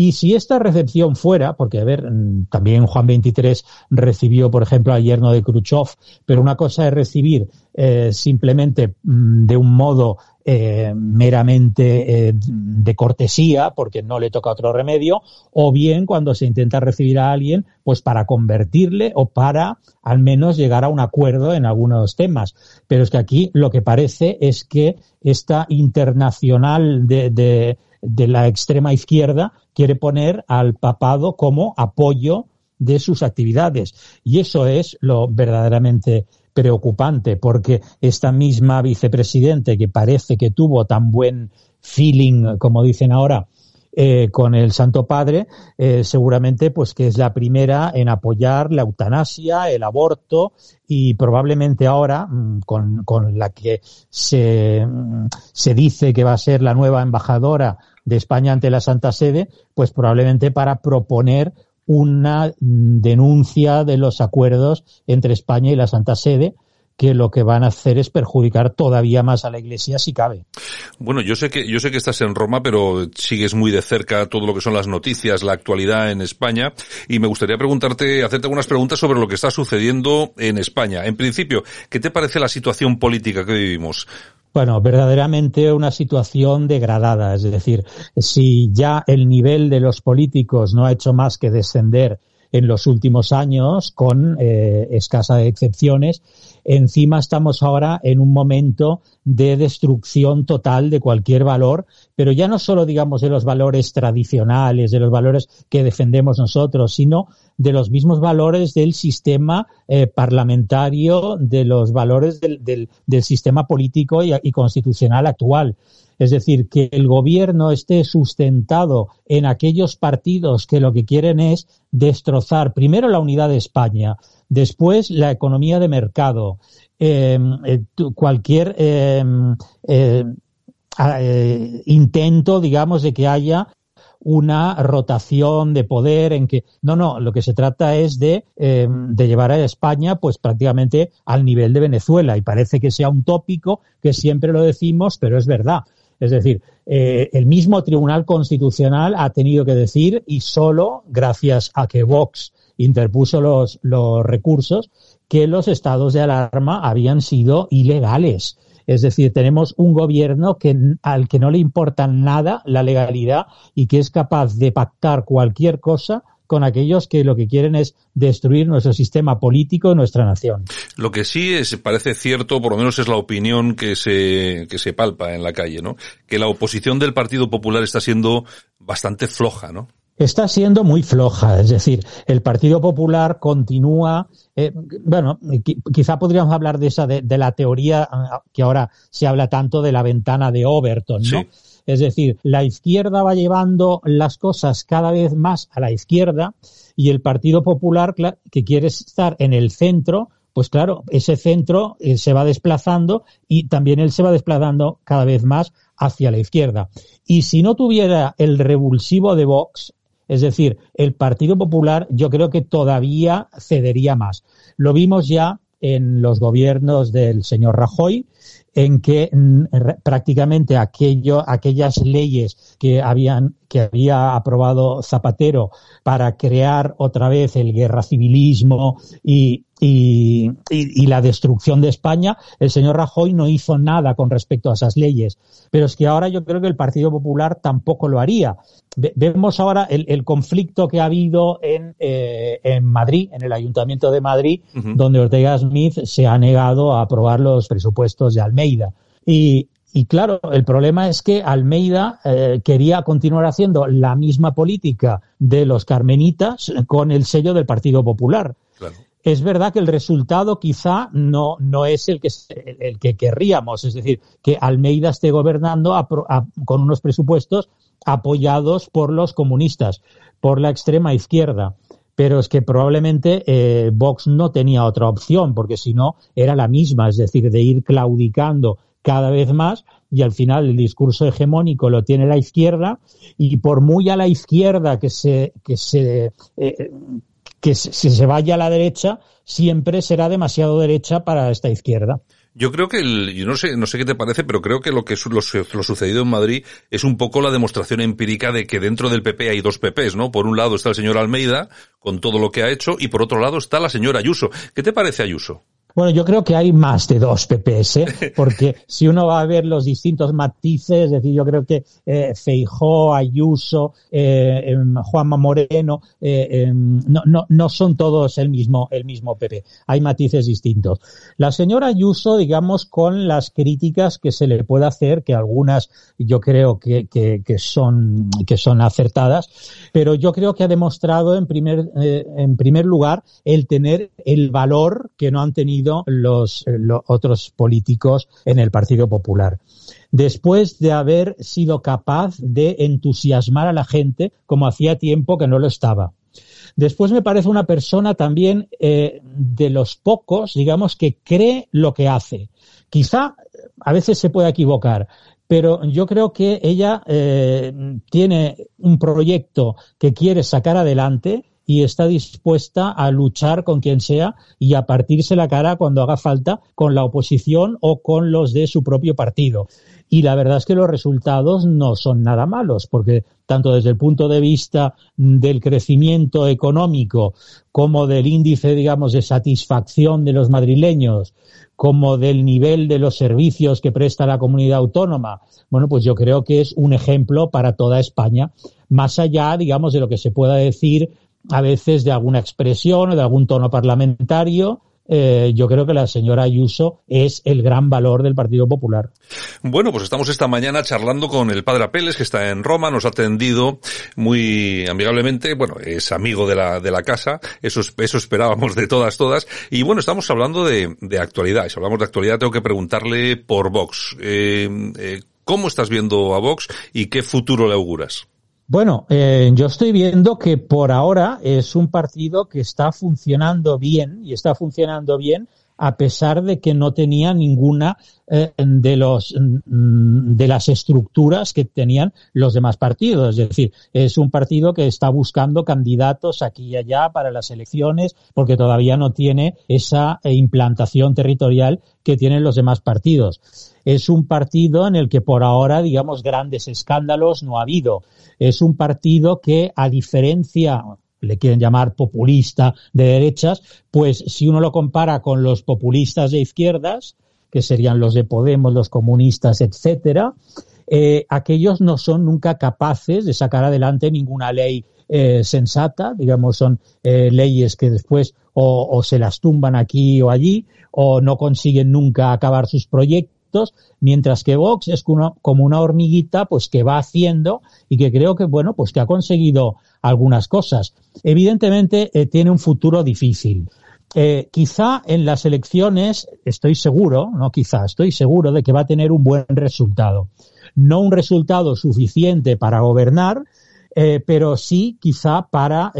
Y si esta recepción fuera, porque a ver, mm, también Juan 23 recibió, por ejemplo, al yerno de Khrushchev, pero una cosa es recibir eh, simplemente mm, de un modo eh, meramente eh, de cortesía, porque no le toca otro remedio, o bien cuando se intenta recibir a alguien, pues para convertirle o para al menos llegar a un acuerdo en algunos temas. Pero es que aquí lo que parece es que esta internacional de, de de la extrema izquierda quiere poner al papado como apoyo de sus actividades. Y eso es lo verdaderamente preocupante porque esta misma vicepresidente que parece que tuvo tan buen feeling, como dicen ahora, eh, con el Santo Padre, eh, seguramente pues que es la primera en apoyar la eutanasia, el aborto y probablemente ahora, mm, con, con la que se, mm, se dice que va a ser la nueva embajadora de España ante la Santa Sede, pues probablemente para proponer una denuncia de los acuerdos entre España y la Santa Sede, que lo que van a hacer es perjudicar todavía más a la Iglesia si cabe. Bueno, yo sé que yo sé que estás en Roma, pero sigues muy de cerca todo lo que son las noticias, la actualidad en España, y me gustaría preguntarte, hacerte algunas preguntas sobre lo que está sucediendo en España. En principio, ¿qué te parece la situación política que vivimos? Bueno, verdaderamente una situación degradada. Es decir, si ya el nivel de los políticos no ha hecho más que descender en los últimos años, con eh, escasas excepciones. Encima estamos ahora en un momento de destrucción total de cualquier valor, pero ya no solo, digamos, de los valores tradicionales, de los valores que defendemos nosotros, sino de los mismos valores del sistema eh, parlamentario, de los valores del, sistema político y constitucional actual. Es decir, que el gobierno esté sustentado en aquellos partidos que lo que quieren es destrozar primero la unidad de España, después la economía de mercado, eh, cualquier eh, eh, intento, digamos, de que haya una rotación de poder en que no no lo que se trata es de, eh, de llevar a España pues prácticamente al nivel de Venezuela. Y parece que sea un tópico que siempre lo decimos pero es verdad es decir, eh, el mismo Tribunal Constitucional ha tenido que decir, y solo gracias a que Vox interpuso los, los recursos, que los estados de alarma habían sido ilegales. Es decir, tenemos un gobierno que, al que no le importa nada la legalidad y que es capaz de pactar cualquier cosa con aquellos que lo que quieren es destruir nuestro sistema político y nuestra nación. Lo que sí es, parece cierto, por lo menos es la opinión que se, que se palpa en la calle, ¿no? Que la oposición del Partido Popular está siendo bastante floja, ¿no? está siendo muy floja. Es decir, el Partido Popular continúa. Eh, bueno, quizá podríamos hablar de esa, de, de, la teoría que ahora se habla tanto de la ventana de Overton, ¿no? Sí. Es decir, la izquierda va llevando las cosas cada vez más a la izquierda y el Partido Popular, que quiere estar en el centro, pues claro, ese centro eh, se va desplazando y también él se va desplazando cada vez más hacia la izquierda. Y si no tuviera el revulsivo de Vox, es decir, el Partido Popular, yo creo que todavía cedería más. Lo vimos ya en los gobiernos del señor Rajoy, en que mm, prácticamente aquello, aquellas leyes que habían que había aprobado Zapatero para crear otra vez el guerra civilismo y, y, y, y, la destrucción de España, el señor Rajoy no hizo nada con respecto a esas leyes. Pero es que ahora yo creo que el Partido Popular tampoco lo haría. Vemos ahora el, el conflicto que ha habido en, eh, en, Madrid, en el Ayuntamiento de Madrid, uh -huh. donde Ortega Smith se ha negado a aprobar los presupuestos de Almeida. Y, y claro, el problema es que Almeida eh, quería continuar haciendo la misma política de los carmenitas con el sello del Partido Popular. Claro. Es verdad que el resultado quizá no, no es el que, el que querríamos, es decir, que Almeida esté gobernando con unos presupuestos apoyados por los comunistas, por la extrema izquierda. Pero es que probablemente eh, Vox no tenía otra opción, porque si no era la misma, es decir, de ir claudicando cada vez más y al final el discurso hegemónico lo tiene la izquierda y por muy a la izquierda que se que se eh, que si se vaya a la derecha siempre será demasiado derecha para esta izquierda. Yo creo que, el, yo no sé, no sé qué te parece, pero creo que lo que lo, lo, sucedido en Madrid es un poco la demostración empírica de que dentro del PP hay dos PPs, ¿no? Por un lado está el señor Almeida, con todo lo que ha hecho, y por otro lado está la señora Ayuso. ¿Qué te parece Ayuso? Bueno, yo creo que hay más de dos PPs, <laughs> porque si uno va a ver los distintos matices, es decir, yo creo que eh, Feijó, Ayuso, eh, Juanma Moreno, eh, no, no, no son todos el mismo, el mismo PP. Hay matices distintos. La señora Ayuso, digamos, con las críticas que se le puede hacer, que algunas yo creo que, que, que son, que son acertadas, pero yo creo que ha demostrado en primer, eh, en primer lugar el tener el valor que no han tenido los, los otros políticos en el Partido Popular después de haber sido capaz de entusiasmar a la gente como hacía tiempo que no lo estaba. Después me parece una persona también eh, de los pocos, digamos, que cree lo que hace. Quizá a veces se pueda equivocar, pero yo creo que ella eh, tiene un proyecto que quiere sacar adelante y está dispuesta a luchar con quien sea y a partirse la cara cuando haga falta con la oposición o con los de su propio partido. Y la verdad es que los resultados no son nada malos, porque tanto desde el punto de vista del crecimiento económico como del índice, digamos, de satisfacción de los madrileños, como del nivel de los servicios que presta la comunidad autónoma, bueno, pues yo creo que es un ejemplo para toda España, más allá, digamos, de lo que se pueda decir a veces de alguna expresión o de algún tono parlamentario, eh, yo creo que la señora Ayuso es el gran valor del Partido Popular. Bueno, pues estamos esta mañana charlando con el padre Apeles, que está en Roma, nos ha atendido muy amigablemente, bueno, es amigo de la, de la casa, eso, eso esperábamos de todas, todas, y bueno, estamos hablando de, de actualidad, y si hablamos de actualidad tengo que preguntarle por Vox. Eh, eh, ¿Cómo estás viendo a Vox y qué futuro le auguras? Bueno, eh, yo estoy viendo que por ahora es un partido que está funcionando bien y está funcionando bien a pesar de que no tenía ninguna eh, de los mm, de las estructuras que tenían los demás partidos. Es decir, es un partido que está buscando candidatos aquí y allá para las elecciones porque todavía no tiene esa eh, implantación territorial que tienen los demás partidos. Es un partido en el que por ahora, digamos, grandes escándalos no ha habido. Es un partido que, a diferencia, le quieren llamar populista de derechas, pues si uno lo compara con los populistas de izquierdas, que serían los de Podemos, los comunistas, etcétera, eh, aquellos no son nunca capaces de sacar adelante ninguna ley eh, sensata, digamos, son eh, leyes que después o, o, se las tumban aquí o allí, o no consiguen nunca acabar sus proyectos mientras que Vox es como una hormiguita pues que va haciendo y que creo que bueno pues que ha conseguido algunas cosas. Evidentemente eh, tiene un futuro difícil. Eh, quizá en las elecciones estoy seguro, no quizá, estoy seguro de que va a tener un buen resultado. No un resultado suficiente para gobernar, eh, pero sí quizá para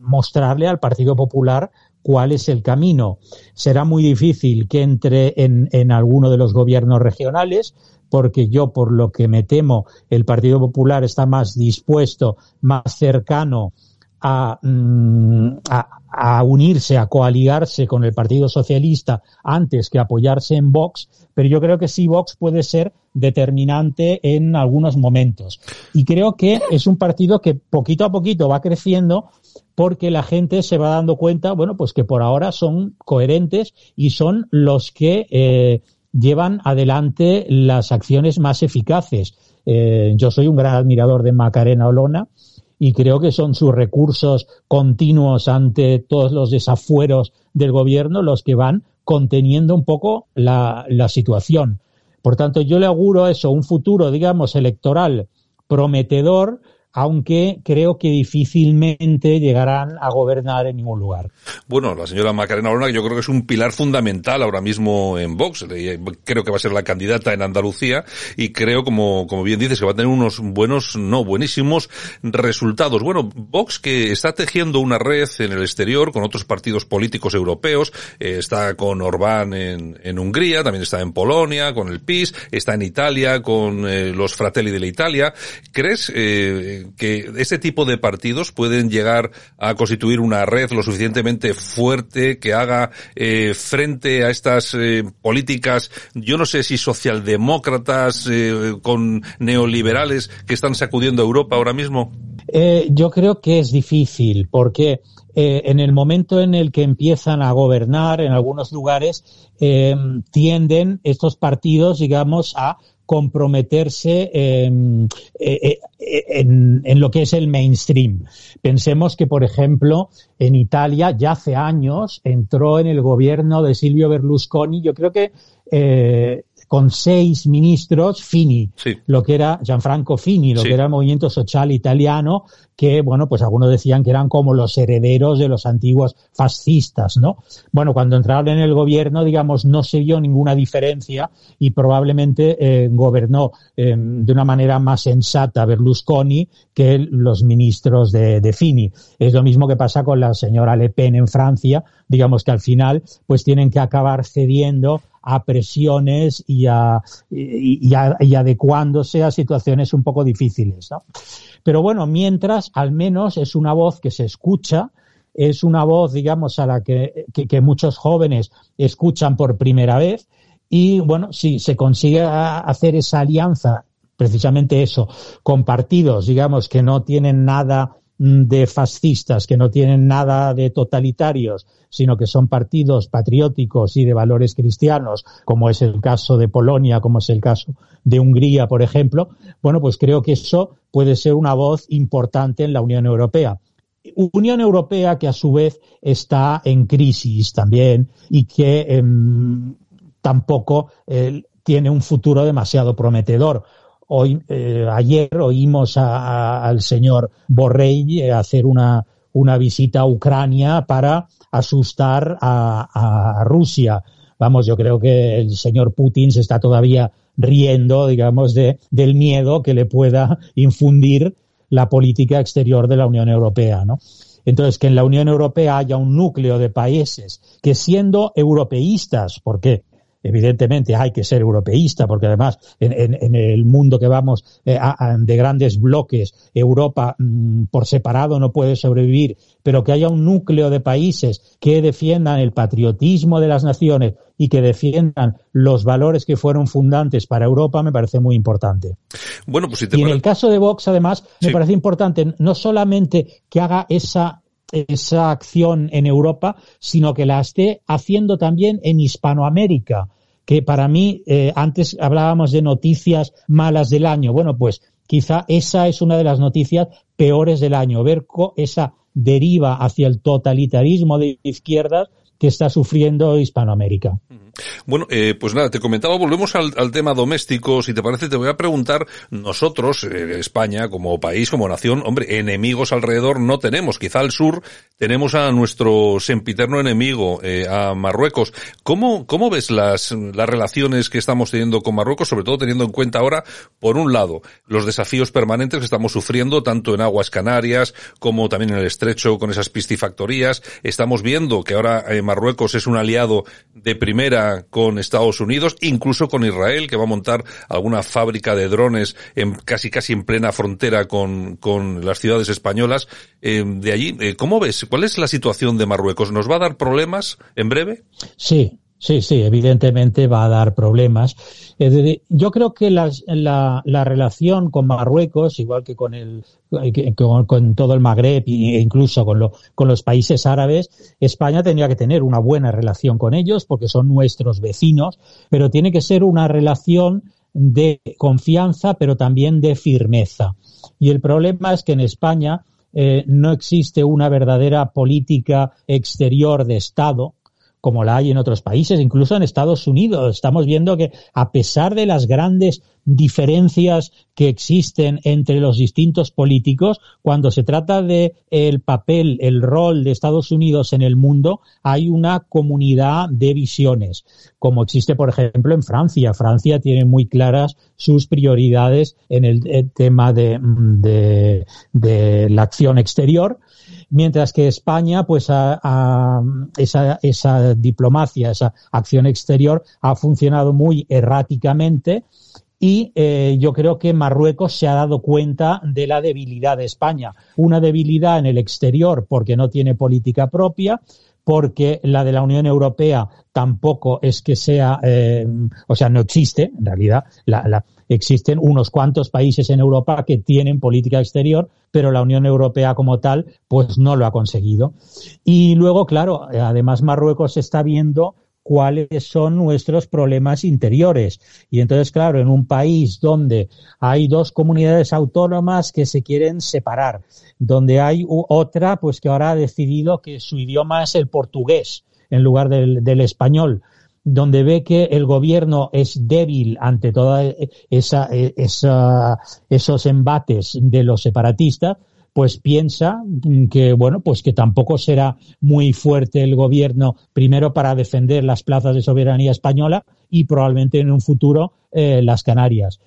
mostrarle al Partido Popular cuál es el camino. Será muy difícil que entre en, en alguno de los gobiernos regionales, porque yo, por lo que me temo, el Partido Popular está más dispuesto, más cercano a, mm, a, a, unirse, a coaligarse con el Partido Socialista antes que apoyarse en Vox, pero yo creo que sí Vox puede ser determinante en algunos momentos. Y creo que es un partido que poquito a poquito va creciendo porque la gente se va dando cuenta, bueno, pues que por ahora son coherentes y son los que eh, llevan adelante las acciones más eficaces. Eh, yo soy un gran admirador de Macarena Olona y creo que son sus recursos continuos ante todos los desafueros del gobierno los que van conteniendo un poco la, la situación. Por tanto, yo le auguro eso, un futuro, digamos, electoral prometedor, aunque creo que difícilmente llegarán a gobernar en ningún lugar. Bueno, la señora Macarena Olona yo creo que es un pilar fundamental ahora mismo en Vox. Creo que va a ser la candidata en Andalucía y creo, como, como bien dices, que va a tener unos buenos, no, buenísimos resultados. Bueno, Vox que está tejiendo una red en el exterior con otros partidos políticos europeos, eh, está con Orbán en, en, Hungría, también está en Polonia, con el PIS, está en Italia, con eh, los Fratelli de la Italia. ¿Crees eh, que este tipo de partidos pueden llegar a constituir una red lo suficientemente fuerte que haga eh, frente a estas eh, políticas, yo no sé si socialdemócratas eh, con neoliberales que están sacudiendo a Europa ahora mismo? yo creo que es difícil porque en el momento en el que empiezan a gobernar en algunos lugares, tienden estos partidos, digamos, a comprometerse em, eh, eh, en, en, lo que es el mainstream. Pensemos que, por ejemplo, en Italia ya hace años entró en el gobierno de Silvio Berlusconi, yo creo que eh, con seis ministros, Fini, lo que era Gianfranco Fini, lo que era el movimiento social italiano, que, bueno, pues algunos decían que eran como los herederos de los antiguos fascistas, ¿no? Bueno, cuando entraron en el gobierno, digamos, no se vio ninguna diferencia y probablemente eh, gobernó eh, de una manera más sensata Berlusconi que los ministros de, de, Fini. Es lo mismo que pasa con la señora Le Pen en Francia, digamos que al final pues tienen que acabar cediendo a presiones y, a, y, y, adecuándose a situaciones un poco difíciles. ¿no? Pero bueno, mientras al menos es una voz que se escucha, es una voz, digamos, a la que, que, muchos jóvenes escuchan por primera vez y bueno, si se consigue hacer esa alianza, precisamente eso, con partidos, digamos, que no tienen nada de fascistas, que no tienen nada de totalitarios, sino que son partidos patrióticos y de valores cristianos, como es el caso de Polonia, como es el caso de Hungría, por ejemplo, bueno, pues creo que eso puede ser una voz importante en la Unión Europea. Unión Europea que a su vez está en crisis también y que eh, tampoco eh, tiene un futuro demasiado prometedor. Hoy, eh, ayer oímos a, al señor Borrell eh, hacer una, una visita a Ucrania para asustar a, a, Rusia. Vamos, yo creo que el señor Putin se está todavía riendo, digamos, de, del miedo que le pueda infundir la política exterior de la Unión Europea, ¿no? Entonces, que en la Unión Europea haya un núcleo de países que siendo europeístas, porque evidentemente hay que ser europeísta, porque además en, el mundo que vamos eh, de grandes bloques, Europa mm, por separado no puede sobrevivir, pero que haya un núcleo de países que defiendan el patriotismo de las naciones y que defiendan los valores que fueron fundantes para Europa me parece muy importante. Bueno, pues si y en el caso de Vox, además, me parece importante no solamente que haga esa esa acción en Europa, sino que la esté haciendo también en Hispanoamérica, que para mí, eh, antes hablábamos de noticias malas del año. Bueno, pues quizá esa es una de las noticias peores del año, ver esa deriva hacia el totalitarismo de izquierdas que está sufriendo Hispanoamérica. Bueno, eh, pues nada, te comentaba, volvemos al, tema doméstico. Si te parece, te voy a preguntar, nosotros, eh, España, como país, como nación, hombre, enemigos alrededor no tenemos. Quizá al sur tenemos a nuestro sempiterno enemigo, eh, a Marruecos. ¿Cómo, cómo ves las, las relaciones que estamos teniendo con Marruecos, sobre todo teniendo en cuenta ahora, por un lado, los desafíos permanentes que estamos sufriendo, tanto en aguas canarias como también en el estrecho con esas piscifactorías? Estamos viendo que ahora eh, Marruecos es un aliado de primera con Estados Unidos, incluso con Israel, que va a montar alguna fábrica de drones en, casi casi en plena frontera con, con las ciudades españolas. Eh, de allí, eh, ¿cómo ves? ¿Cuál es la situación de Marruecos? ¿Nos va a dar problemas en breve? Sí, Sí, sí, evidentemente va a dar problemas. Yo creo que la, la, relación con Marruecos, igual que con, el, con, todo el Magreb e incluso con, lo, con los países árabes, España tendría que tener una buena relación con ellos porque son nuestros vecinos, pero tiene que ser una relación de confianza, pero también de firmeza. Y el problema es que en España eh, no existe una verdadera política exterior de Estado, como la hay en otros países, incluso en Estados Unidos. Estamos viendo que a pesar de las grandes diferencias que existen entre los distintos políticos, cuando se trata de el papel, el rol de Estados Unidos en el mundo, hay una comunidad de visiones, como existe, por ejemplo, en Francia. Francia tiene muy claras sus prioridades en el, tema de, de, de la acción exterior mientras que España, pues a, esa, esa diplomacia, esa acción exterior ha funcionado muy erráticamente y eh, yo creo que Marruecos se ha dado cuenta de la debilidad de España. Una debilidad en el exterior porque no tiene política propia, porque la de la Unión Europea tampoco es que sea, eh, o sea, no existe, en realidad, la, existen unos cuantos países en Europa que tienen política exterior, pero la Unión Europea como tal, pues no lo ha conseguido. Y luego, claro, además Marruecos está viendo cuáles son nuestros problemas interiores. Y entonces, claro, en un país donde hay dos comunidades autónomas que se quieren separar, donde hay otra, pues que ahora ha decidido que su idioma es el portugués en lugar del, del español, donde ve que el gobierno es débil ante toda esa, esa, esos embates de los separatistas, pues piensa que bueno pues que tampoco será muy fuerte el gobierno primero para defender las plazas de soberanía española y probablemente en un futuro eh, las Canarias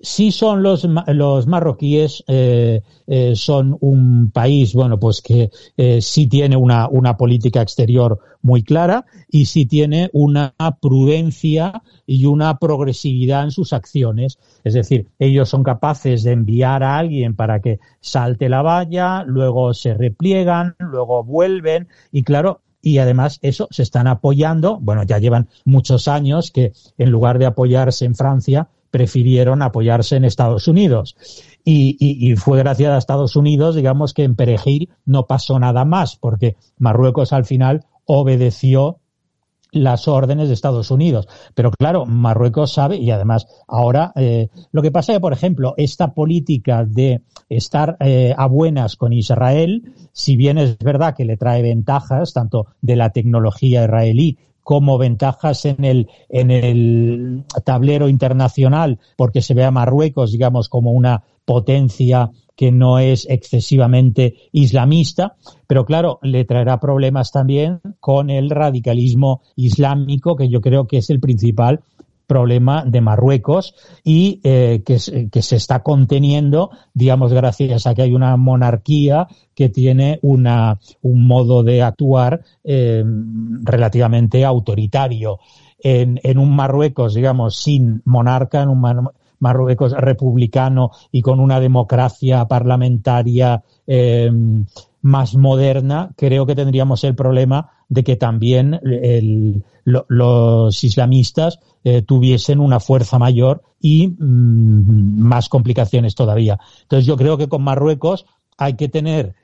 sí son los, los marroquíes, eh, eh, son un país, bueno, pues que eh, sí tiene una, una política exterior muy clara y sí tiene una prudencia y una progresividad en sus acciones. Es decir, ellos son capaces de enviar a alguien para que salte la valla, luego se repliegan, luego vuelven y claro, y además eso se están apoyando, bueno, ya llevan muchos años que en lugar de apoyarse en Francia, prefirieron apoyarse en Estados Unidos. Y, y, fue gracias a Estados Unidos, digamos, que en Perejil no pasó nada más, porque Marruecos al final obedeció las órdenes de Estados Unidos. Pero claro, Marruecos sabe, y además ahora eh, lo que pasa es que, por ejemplo, esta política de estar eh, a buenas con Israel, si bien es verdad que le trae ventajas, tanto de la tecnología israelí como ventajas en el, en el tablero internacional, porque se ve a Marruecos, digamos, como una potencia que no es excesivamente islamista, pero claro, le traerá problemas también con el radicalismo islámico, que yo creo que es el principal problema de Marruecos y eh, que, que, se está conteniendo, digamos, gracias a que hay una monarquía que tiene una, un modo de actuar eh, relativamente autoritario. En, en, un Marruecos, digamos, sin monarca, en un Marruecos republicano y con una democracia parlamentaria eh, más moderna, creo que tendríamos el problema de que también los islamistas eh, tuviesen una fuerza mayor y mm, más complicaciones todavía. Entonces yo creo que con Marruecos hay que tener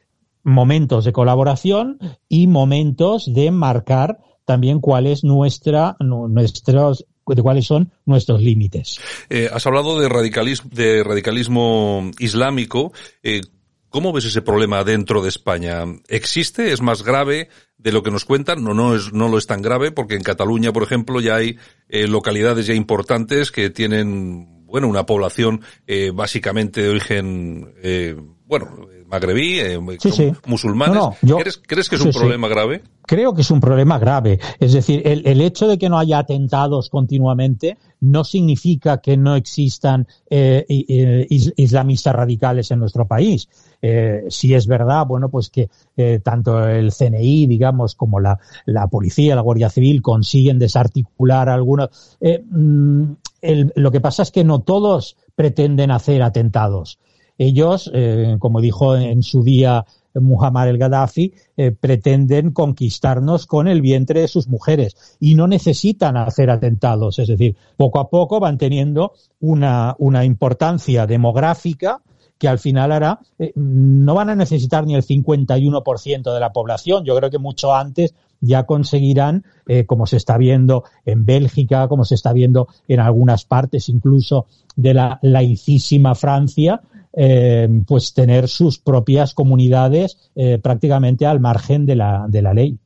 momentos de colaboración y momentos de marcar también cuál es nuestra, nuestros, cuáles son nuestros límites. Eh, has hablado de radicalismo, de radicalismo islámico. Eh, ¿Cómo ves ese problema dentro de España? ¿Existe? ¿Es más grave de lo que nos cuentan? No, no, es, no lo es tan grave porque en Cataluña, por ejemplo, ya hay eh, localidades ya importantes que tienen, bueno, una población eh, básicamente de origen, eh, bueno, magrebí, eh, musulmanes. ¿Crees, que es un problema grave? Creo que es un problema grave. Es decir, el, el, hecho de que no haya atentados continuamente no significa que no existan eh, islamistas radicales en nuestro país. Eh, si es verdad, bueno, pues que eh, tanto el CNI, digamos, como la, la, policía, la Guardia Civil consiguen desarticular algunos. Mm, lo que pasa es que no todos pretenden hacer atentados. Ellos, eh, como dijo en su día Muhammad el Gaddafi, eh, pretenden conquistarnos con el vientre de sus mujeres y no necesitan hacer atentados. Es decir, poco a poco van teniendo una, una importancia demográfica que al final hará, eh, no van a necesitar ni el 51% de la población. Yo creo que mucho antes ya conseguirán, como se está viendo en Bélgica, como se está viendo en algunas partes incluso de la laicísima Francia, eh, pues tener sus propias comunidades eh, prácticamente al margen de la, de la ley.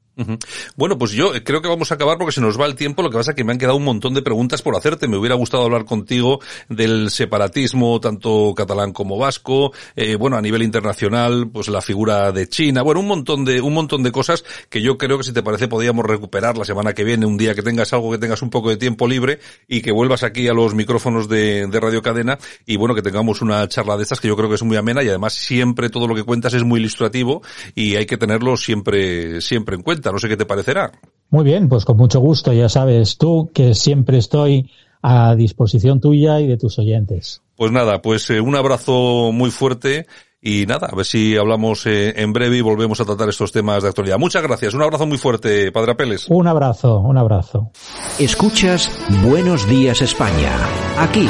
Bueno, pues yo creo que vamos a acabar porque se nos va el tiempo. Lo que pasa es que me han quedado un montón de preguntas por hacerte. Me hubiera gustado hablar contigo del separatismo, tanto catalán como vasco. Eh, bueno, a nivel internacional, pues la figura de China. Bueno, un montón de, un montón de cosas que yo creo que si te parece podríamos recuperar la semana que viene, un día que tengas algo, que tengas un poco de tiempo libre y que vuelvas aquí a los micrófonos de, de Radio Cadena y bueno, que tengamos una charla de estas que yo creo que es muy amena y además siempre todo lo que cuentas es muy ilustrativo y hay que tenerlo siempre, siempre en cuenta no sé qué te parecerá. Muy bien, pues con mucho gusto, ya sabes tú que siempre estoy a disposición tuya y de tus oyentes. Pues nada, pues eh, un abrazo muy fuerte y nada, a ver si hablamos eh, en breve y volvemos a tratar estos temas de actualidad. Muchas gracias, un abrazo muy fuerte, Padre Apeles. Un abrazo, un abrazo. Escuchas Buenos Días España. Aquí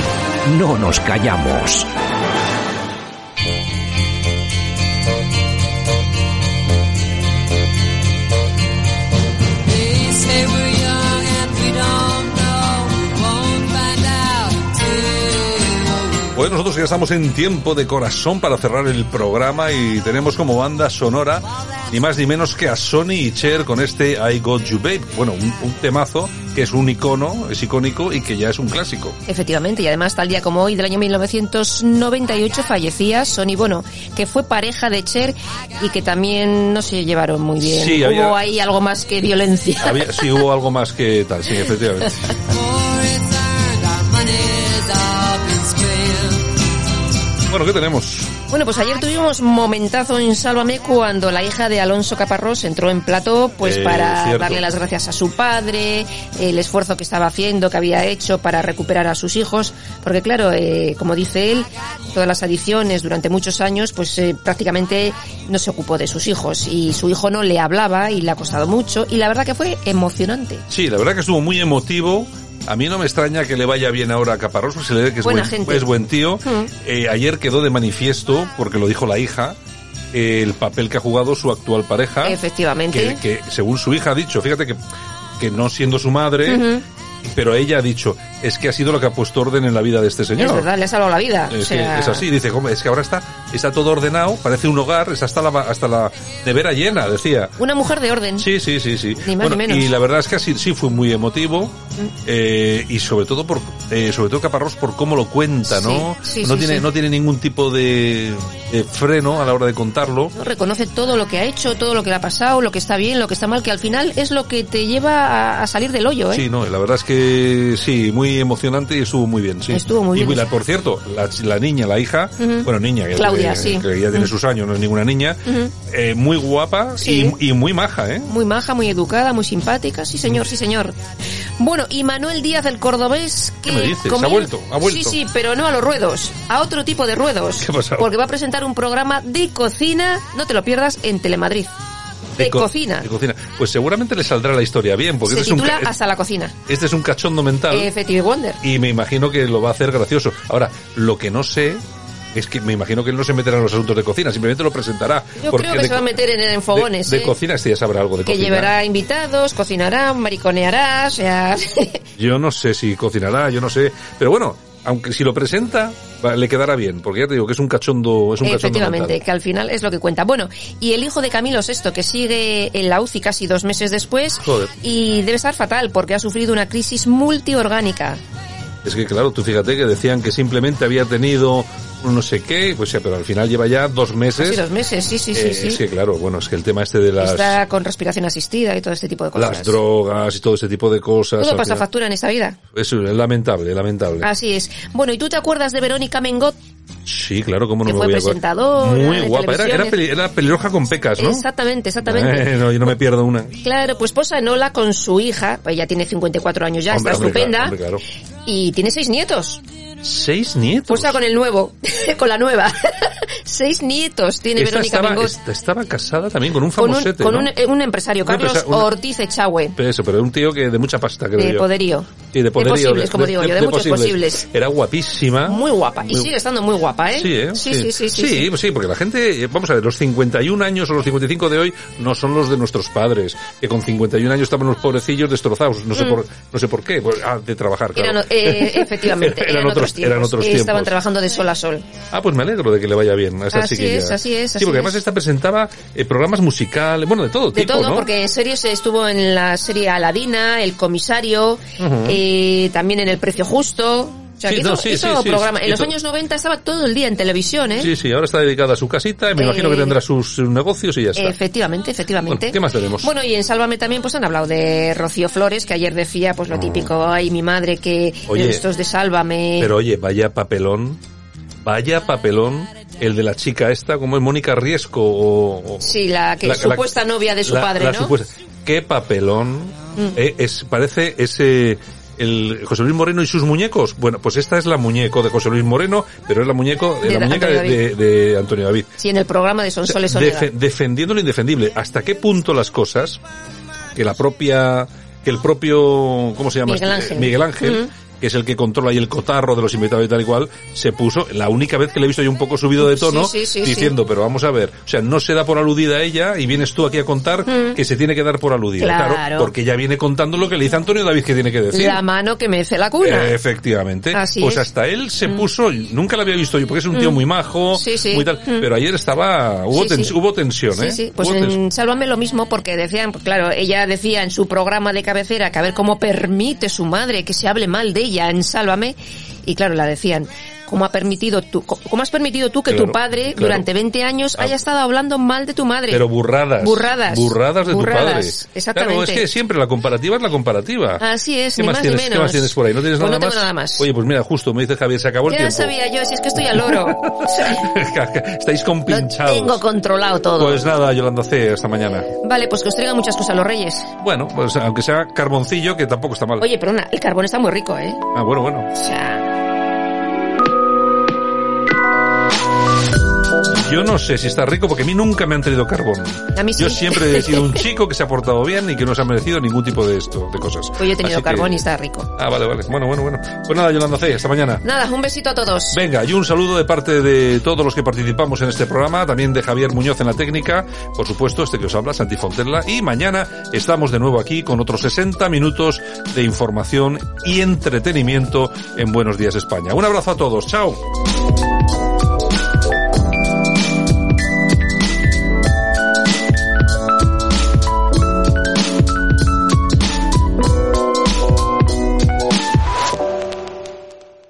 no nos callamos. Pues nosotros ya estamos en tiempo de corazón para cerrar el programa y tenemos como banda sonora ni más ni menos que a Sony y Cher con este I Got You Babe. Bueno, un, un temazo que es un icono, es icónico y que ya es un clásico. Efectivamente, y además tal día como hoy del año 1998 fallecía Sony Bono, que fue pareja de Cher y que también no se llevaron muy bien. Sí, Hubo había- ahí algo más que violencia. Había, sí, hubo algo más que tal, sí, efectivamente. <laughs> Bueno, ¿qué tenemos? Bueno, pues ayer tuvimos momentazo en Sálvame cuando la hija de Alonso Caparrós entró en plató pues Eh, para cierto. darle las gracias a su padre, el esfuerzo que estaba haciendo, que había hecho para recuperar a sus hijos, porque claro, eh, como dice él, todas las adicciones durante muchos años pues eh, prácticamente no se ocupó de sus hijos y su hijo no le hablaba y le ha costado mucho y la verdad que fue emocionante. Sí, la verdad que estuvo muy emotivo. A mí no me extraña que le vaya bien ahora a Caparrós, porque se le ve que es Buena buen, gente. es buen tío. Mm. Eh, ayer quedó de manifiesto, porque lo dijo la hija, eh, el papel que ha jugado su actual pareja. Efectivamente. Que, que según su hija ha dicho, fíjate que, que no siendo su madre, pero ella ha dicho, es que ha sido lo que ha puesto orden en la vida de este señor. Es verdad, le ha salvado la vida. Es, o sea, que es así, dice, "Hombre, es que ahora está, está todo ordenado, parece un hogar, está hasta la, hasta la nevera llena, decía. Una mujer de orden. Sí, sí, sí, sí. Ni más ni menos. Y la verdad es que así sí fue muy emotivo eh, y sobre todo por eh, sobre todo Caparrós por cómo lo cuenta, ¿no? Sí, sí, no sí, tiene no tiene ningún tipo de, de freno a la hora de contarlo. reconoce todo lo que ha hecho, todo lo que le ha pasado, lo que está bien, lo que está mal, que al final es lo que te lleva a, a salir del hoyo, ¿eh? Sí, no, la verdad es que sí, muy emocionante y estuvo muy bien, sí. Estuvo muy y bien. por cierto, la, la niña, la hija, bueno, niña, que, Claudia, que- sí. que ya tiene sus años, no es ninguna niña, eh, muy guapa Sí. y, y muy maja, ¿eh? Muy maja, muy educada, muy simpática, sí señor, sí señor. Bueno, y Manuel Díaz, el cordobés, que ¿Qué me dices? ¿Ha vuelto? ¿Ha vuelto? Sí, sí, pero no a los ruedos, a otro tipo de ruedos. ¿Qué ha pasado? Porque va a presentar un programa de cocina, no te lo pierdas, en Telemadrid. De, co- cocina. de cocina. Pues seguramente le saldrá la historia bien, porque Se este es, un, titula Hasta la cocina. este es un cachondo mental. Effective Wonder. y me imagino que lo va a hacer gracioso. Ahora, lo que no sé es que me imagino que él no se meterá en los asuntos de cocina, simplemente lo presentará. Yo creo que de se va a meter en, en fogones, De, de ¿eh? cocina, este ya sabrá algo de que cocina. llevará invitados, cocinará, mariconeará, o sea... <laughs> Yo no sé si cocinará, yo no sé. Pero bueno, aunque si lo presenta, le quedará bien, porque ya te digo que es un cachondo, es un cachondo Efectivamente, mental. que al final es lo que cuenta. Bueno, y el hijo de Camilo VI, que sigue en la UCI casi dos meses después, Joder. y debe estar fatal porque ha sufrido una crisis multiorgánica. Es que claro, tú fíjate que decían que simplemente había tenido no sé qué, pues ya, pero al final lleva ya dos meses. Casi dos meses, sí, sí, sí, Eh, sí. Que claro, bueno, es que el tema este de las, Está con respiración asistida y todo este tipo de cosas. las drogas y todo ese tipo de cosas. Todo pasa final- factura en esta vida. Eso es lamentable, lamentable. Así es. Bueno, ¿y tú te acuerdas de Verónica Mengot? Sí, claro, cómo no Que me fue voy a presentadora Muy guapa, era, era, televisiones. peli- era pelirroja con pecas, ¿no? Exactamente, exactamente. Eh, no, yo no me pierdo una. Claro, pues posa en Ola con su hija, pues ella tiene 54 años ya, Hombre, está hombre, estupenda, claro, hombre, claro. y tiene seis nietos. Seis nietos. Posa con el nuevo, <laughs> con la nueva. <laughs> seis nietos tiene Esta Verónica estaba, esta- estaba casada también con un Con un, famosete, con ¿no? un, eh, un empresario, Carlos una- Ortiz Echagüe. Eso, pero un tío que de mucha pasta, creo De yo. poderío. Sí, de poderío. posibles, como digo yo, de muchos posibles. Era guapísima. Muy guapa. Y Muy- sigue estando muy guapa, ¿eh? Sí, ¿eh? Sí, sí, sí. sí, sí. pues sí, porque la gente, eh, vamos a ver, los 51 años o los 55 de hoy no son los de nuestros padres, que con 51 años estaban los pobrecillos destrozados, no sé Mm. por no sé por qué, pues, ah, de trabajar, claro. Eran, eh, efectivamente, <laughs> eran, eran, otros, tiempos. eran otros tiempos. Estaban trabajando de sol a sol. Ah, pues me alegro de que le vaya bien a esta Así chiquilla. es, así es, Sí, así porque además es. esta presentaba eh, programas musicales, bueno, de todo De tipo, todo, ¿no? porque en serio se estuvo en la serie Aladina, El Comisario, Ujú. eh, también en El Precio Justo. O sea, Sí, que no, hizo, sí, hizo sí, sí, programa. en los años 90 estaba todo el día en televisión, ¿eh? Sí, sí, ahora está dedicada a su casita, y me imagino que Eh, tendrá sus, sus negocios y ya está. Efectivamente, efectivamente. Bueno, ¿qué más tenemos? Bueno, y en Sálvame también pues han hablado de Rocío Flores, que ayer decía pues lo típico, ay, mi madre que Mm. Oye, estos de Sálvame. Pero oye, vaya papelón, vaya papelón el de la chica esta, como es Mónica Riesco o... o- sí, la que la- supuesta novia de su la- padre, ¿no? supuesta- Qué papelón. Mm. Eh, es, parece ese... El José Luis Moreno y sus muñecos. Bueno, pues esta es la muñeco de José Luis Moreno, pero es la muñeco, De la muñeca Antonio de, Antonio David. Sí, en el programa de O sea, Sonsoles defendiendo lo indefendible. ¿Hasta qué punto las cosas que la propia, que el propio, ¿cómo se llama? Miguel este? Ángel. Miguel Ángel. Que es el que controla ahí el cotarro de los invitados y tal y cual, se puso, la única vez que le he visto yo un poco subido de tono, Sí, sí, sí, diciendo, pero vamos a ver, o sea, no se da por aludida a ella y vienes tú aquí a contar Mm. que se tiene que dar por aludida. Claro. porque ella viene contando lo que le dice Antonio David que tiene que decir. La mano que mece la cuna. Eh, Efectivamente. Así pues es. hasta él se Mm. puso, nunca lo había visto yo, porque es un tío Mm. muy majo, Sí, sí. muy tal, pero ayer estaba, hubo, Sí, sí. tens- hubo tensión, Sí, ¿eh? sí, pues Hubo tensión. en Sálvame lo mismo porque decían, pues claro, ella decía en su programa de cabecera que a ver cómo permite su madre que se hable mal de ella en Sálvame y claro, la decían, ¿cómo ha permitido tú, cómo has permitido tú que Claro, tu padre claro. durante 20 años Ah. haya estado hablando mal de tu madre? Pero burradas. Burradas. Burradas de Burradas, tu padre. exactamente. Claro, es que siempre la comparativa es la comparativa. Así es, ¿Qué ni más, más tienes, ni menos. ¿Qué más tienes por ahí? ¿No tienes Pues nada, no tengo más? nada más. Oye, pues mira, justo, me dice Javier, se acabó el ya tiempo. sabía yo, si es que estoy al loro. <laughs> <laughs> Estáis compinchados. tengo controlado todo. Pues nada, Yolanda C, hasta mañana. Vale, pues que os traigan muchas cosas los reyes. Bueno, pues aunque sea carboncillo, que tampoco está mal. Oye, pero una, el carbón está muy rico, ¿eh? Ah, bueno, bueno. O sea, Yo no sé si está rico porque a mí nunca me han traído carbón. A mí sí. Yo siempre he sido un <laughs> chico que se ha portado bien y que no se ha merecido ningún tipo de esto, de cosas. pues yo he tenido Así que- carbón y está rico. Ah, vale, vale. Bueno, bueno, bueno. Pues nada, Yolanda C, hasta mañana. Nada, un besito a todos. Venga, y un saludo de parte de todos los que participamos en este programa, también de Javier Muñoz en la técnica, por supuesto, este que os habla, Santi Fontella, y mañana estamos de nuevo aquí con otros 60 minutos de información y entretenimiento en Buenos Días España. Un abrazo a todos, chao.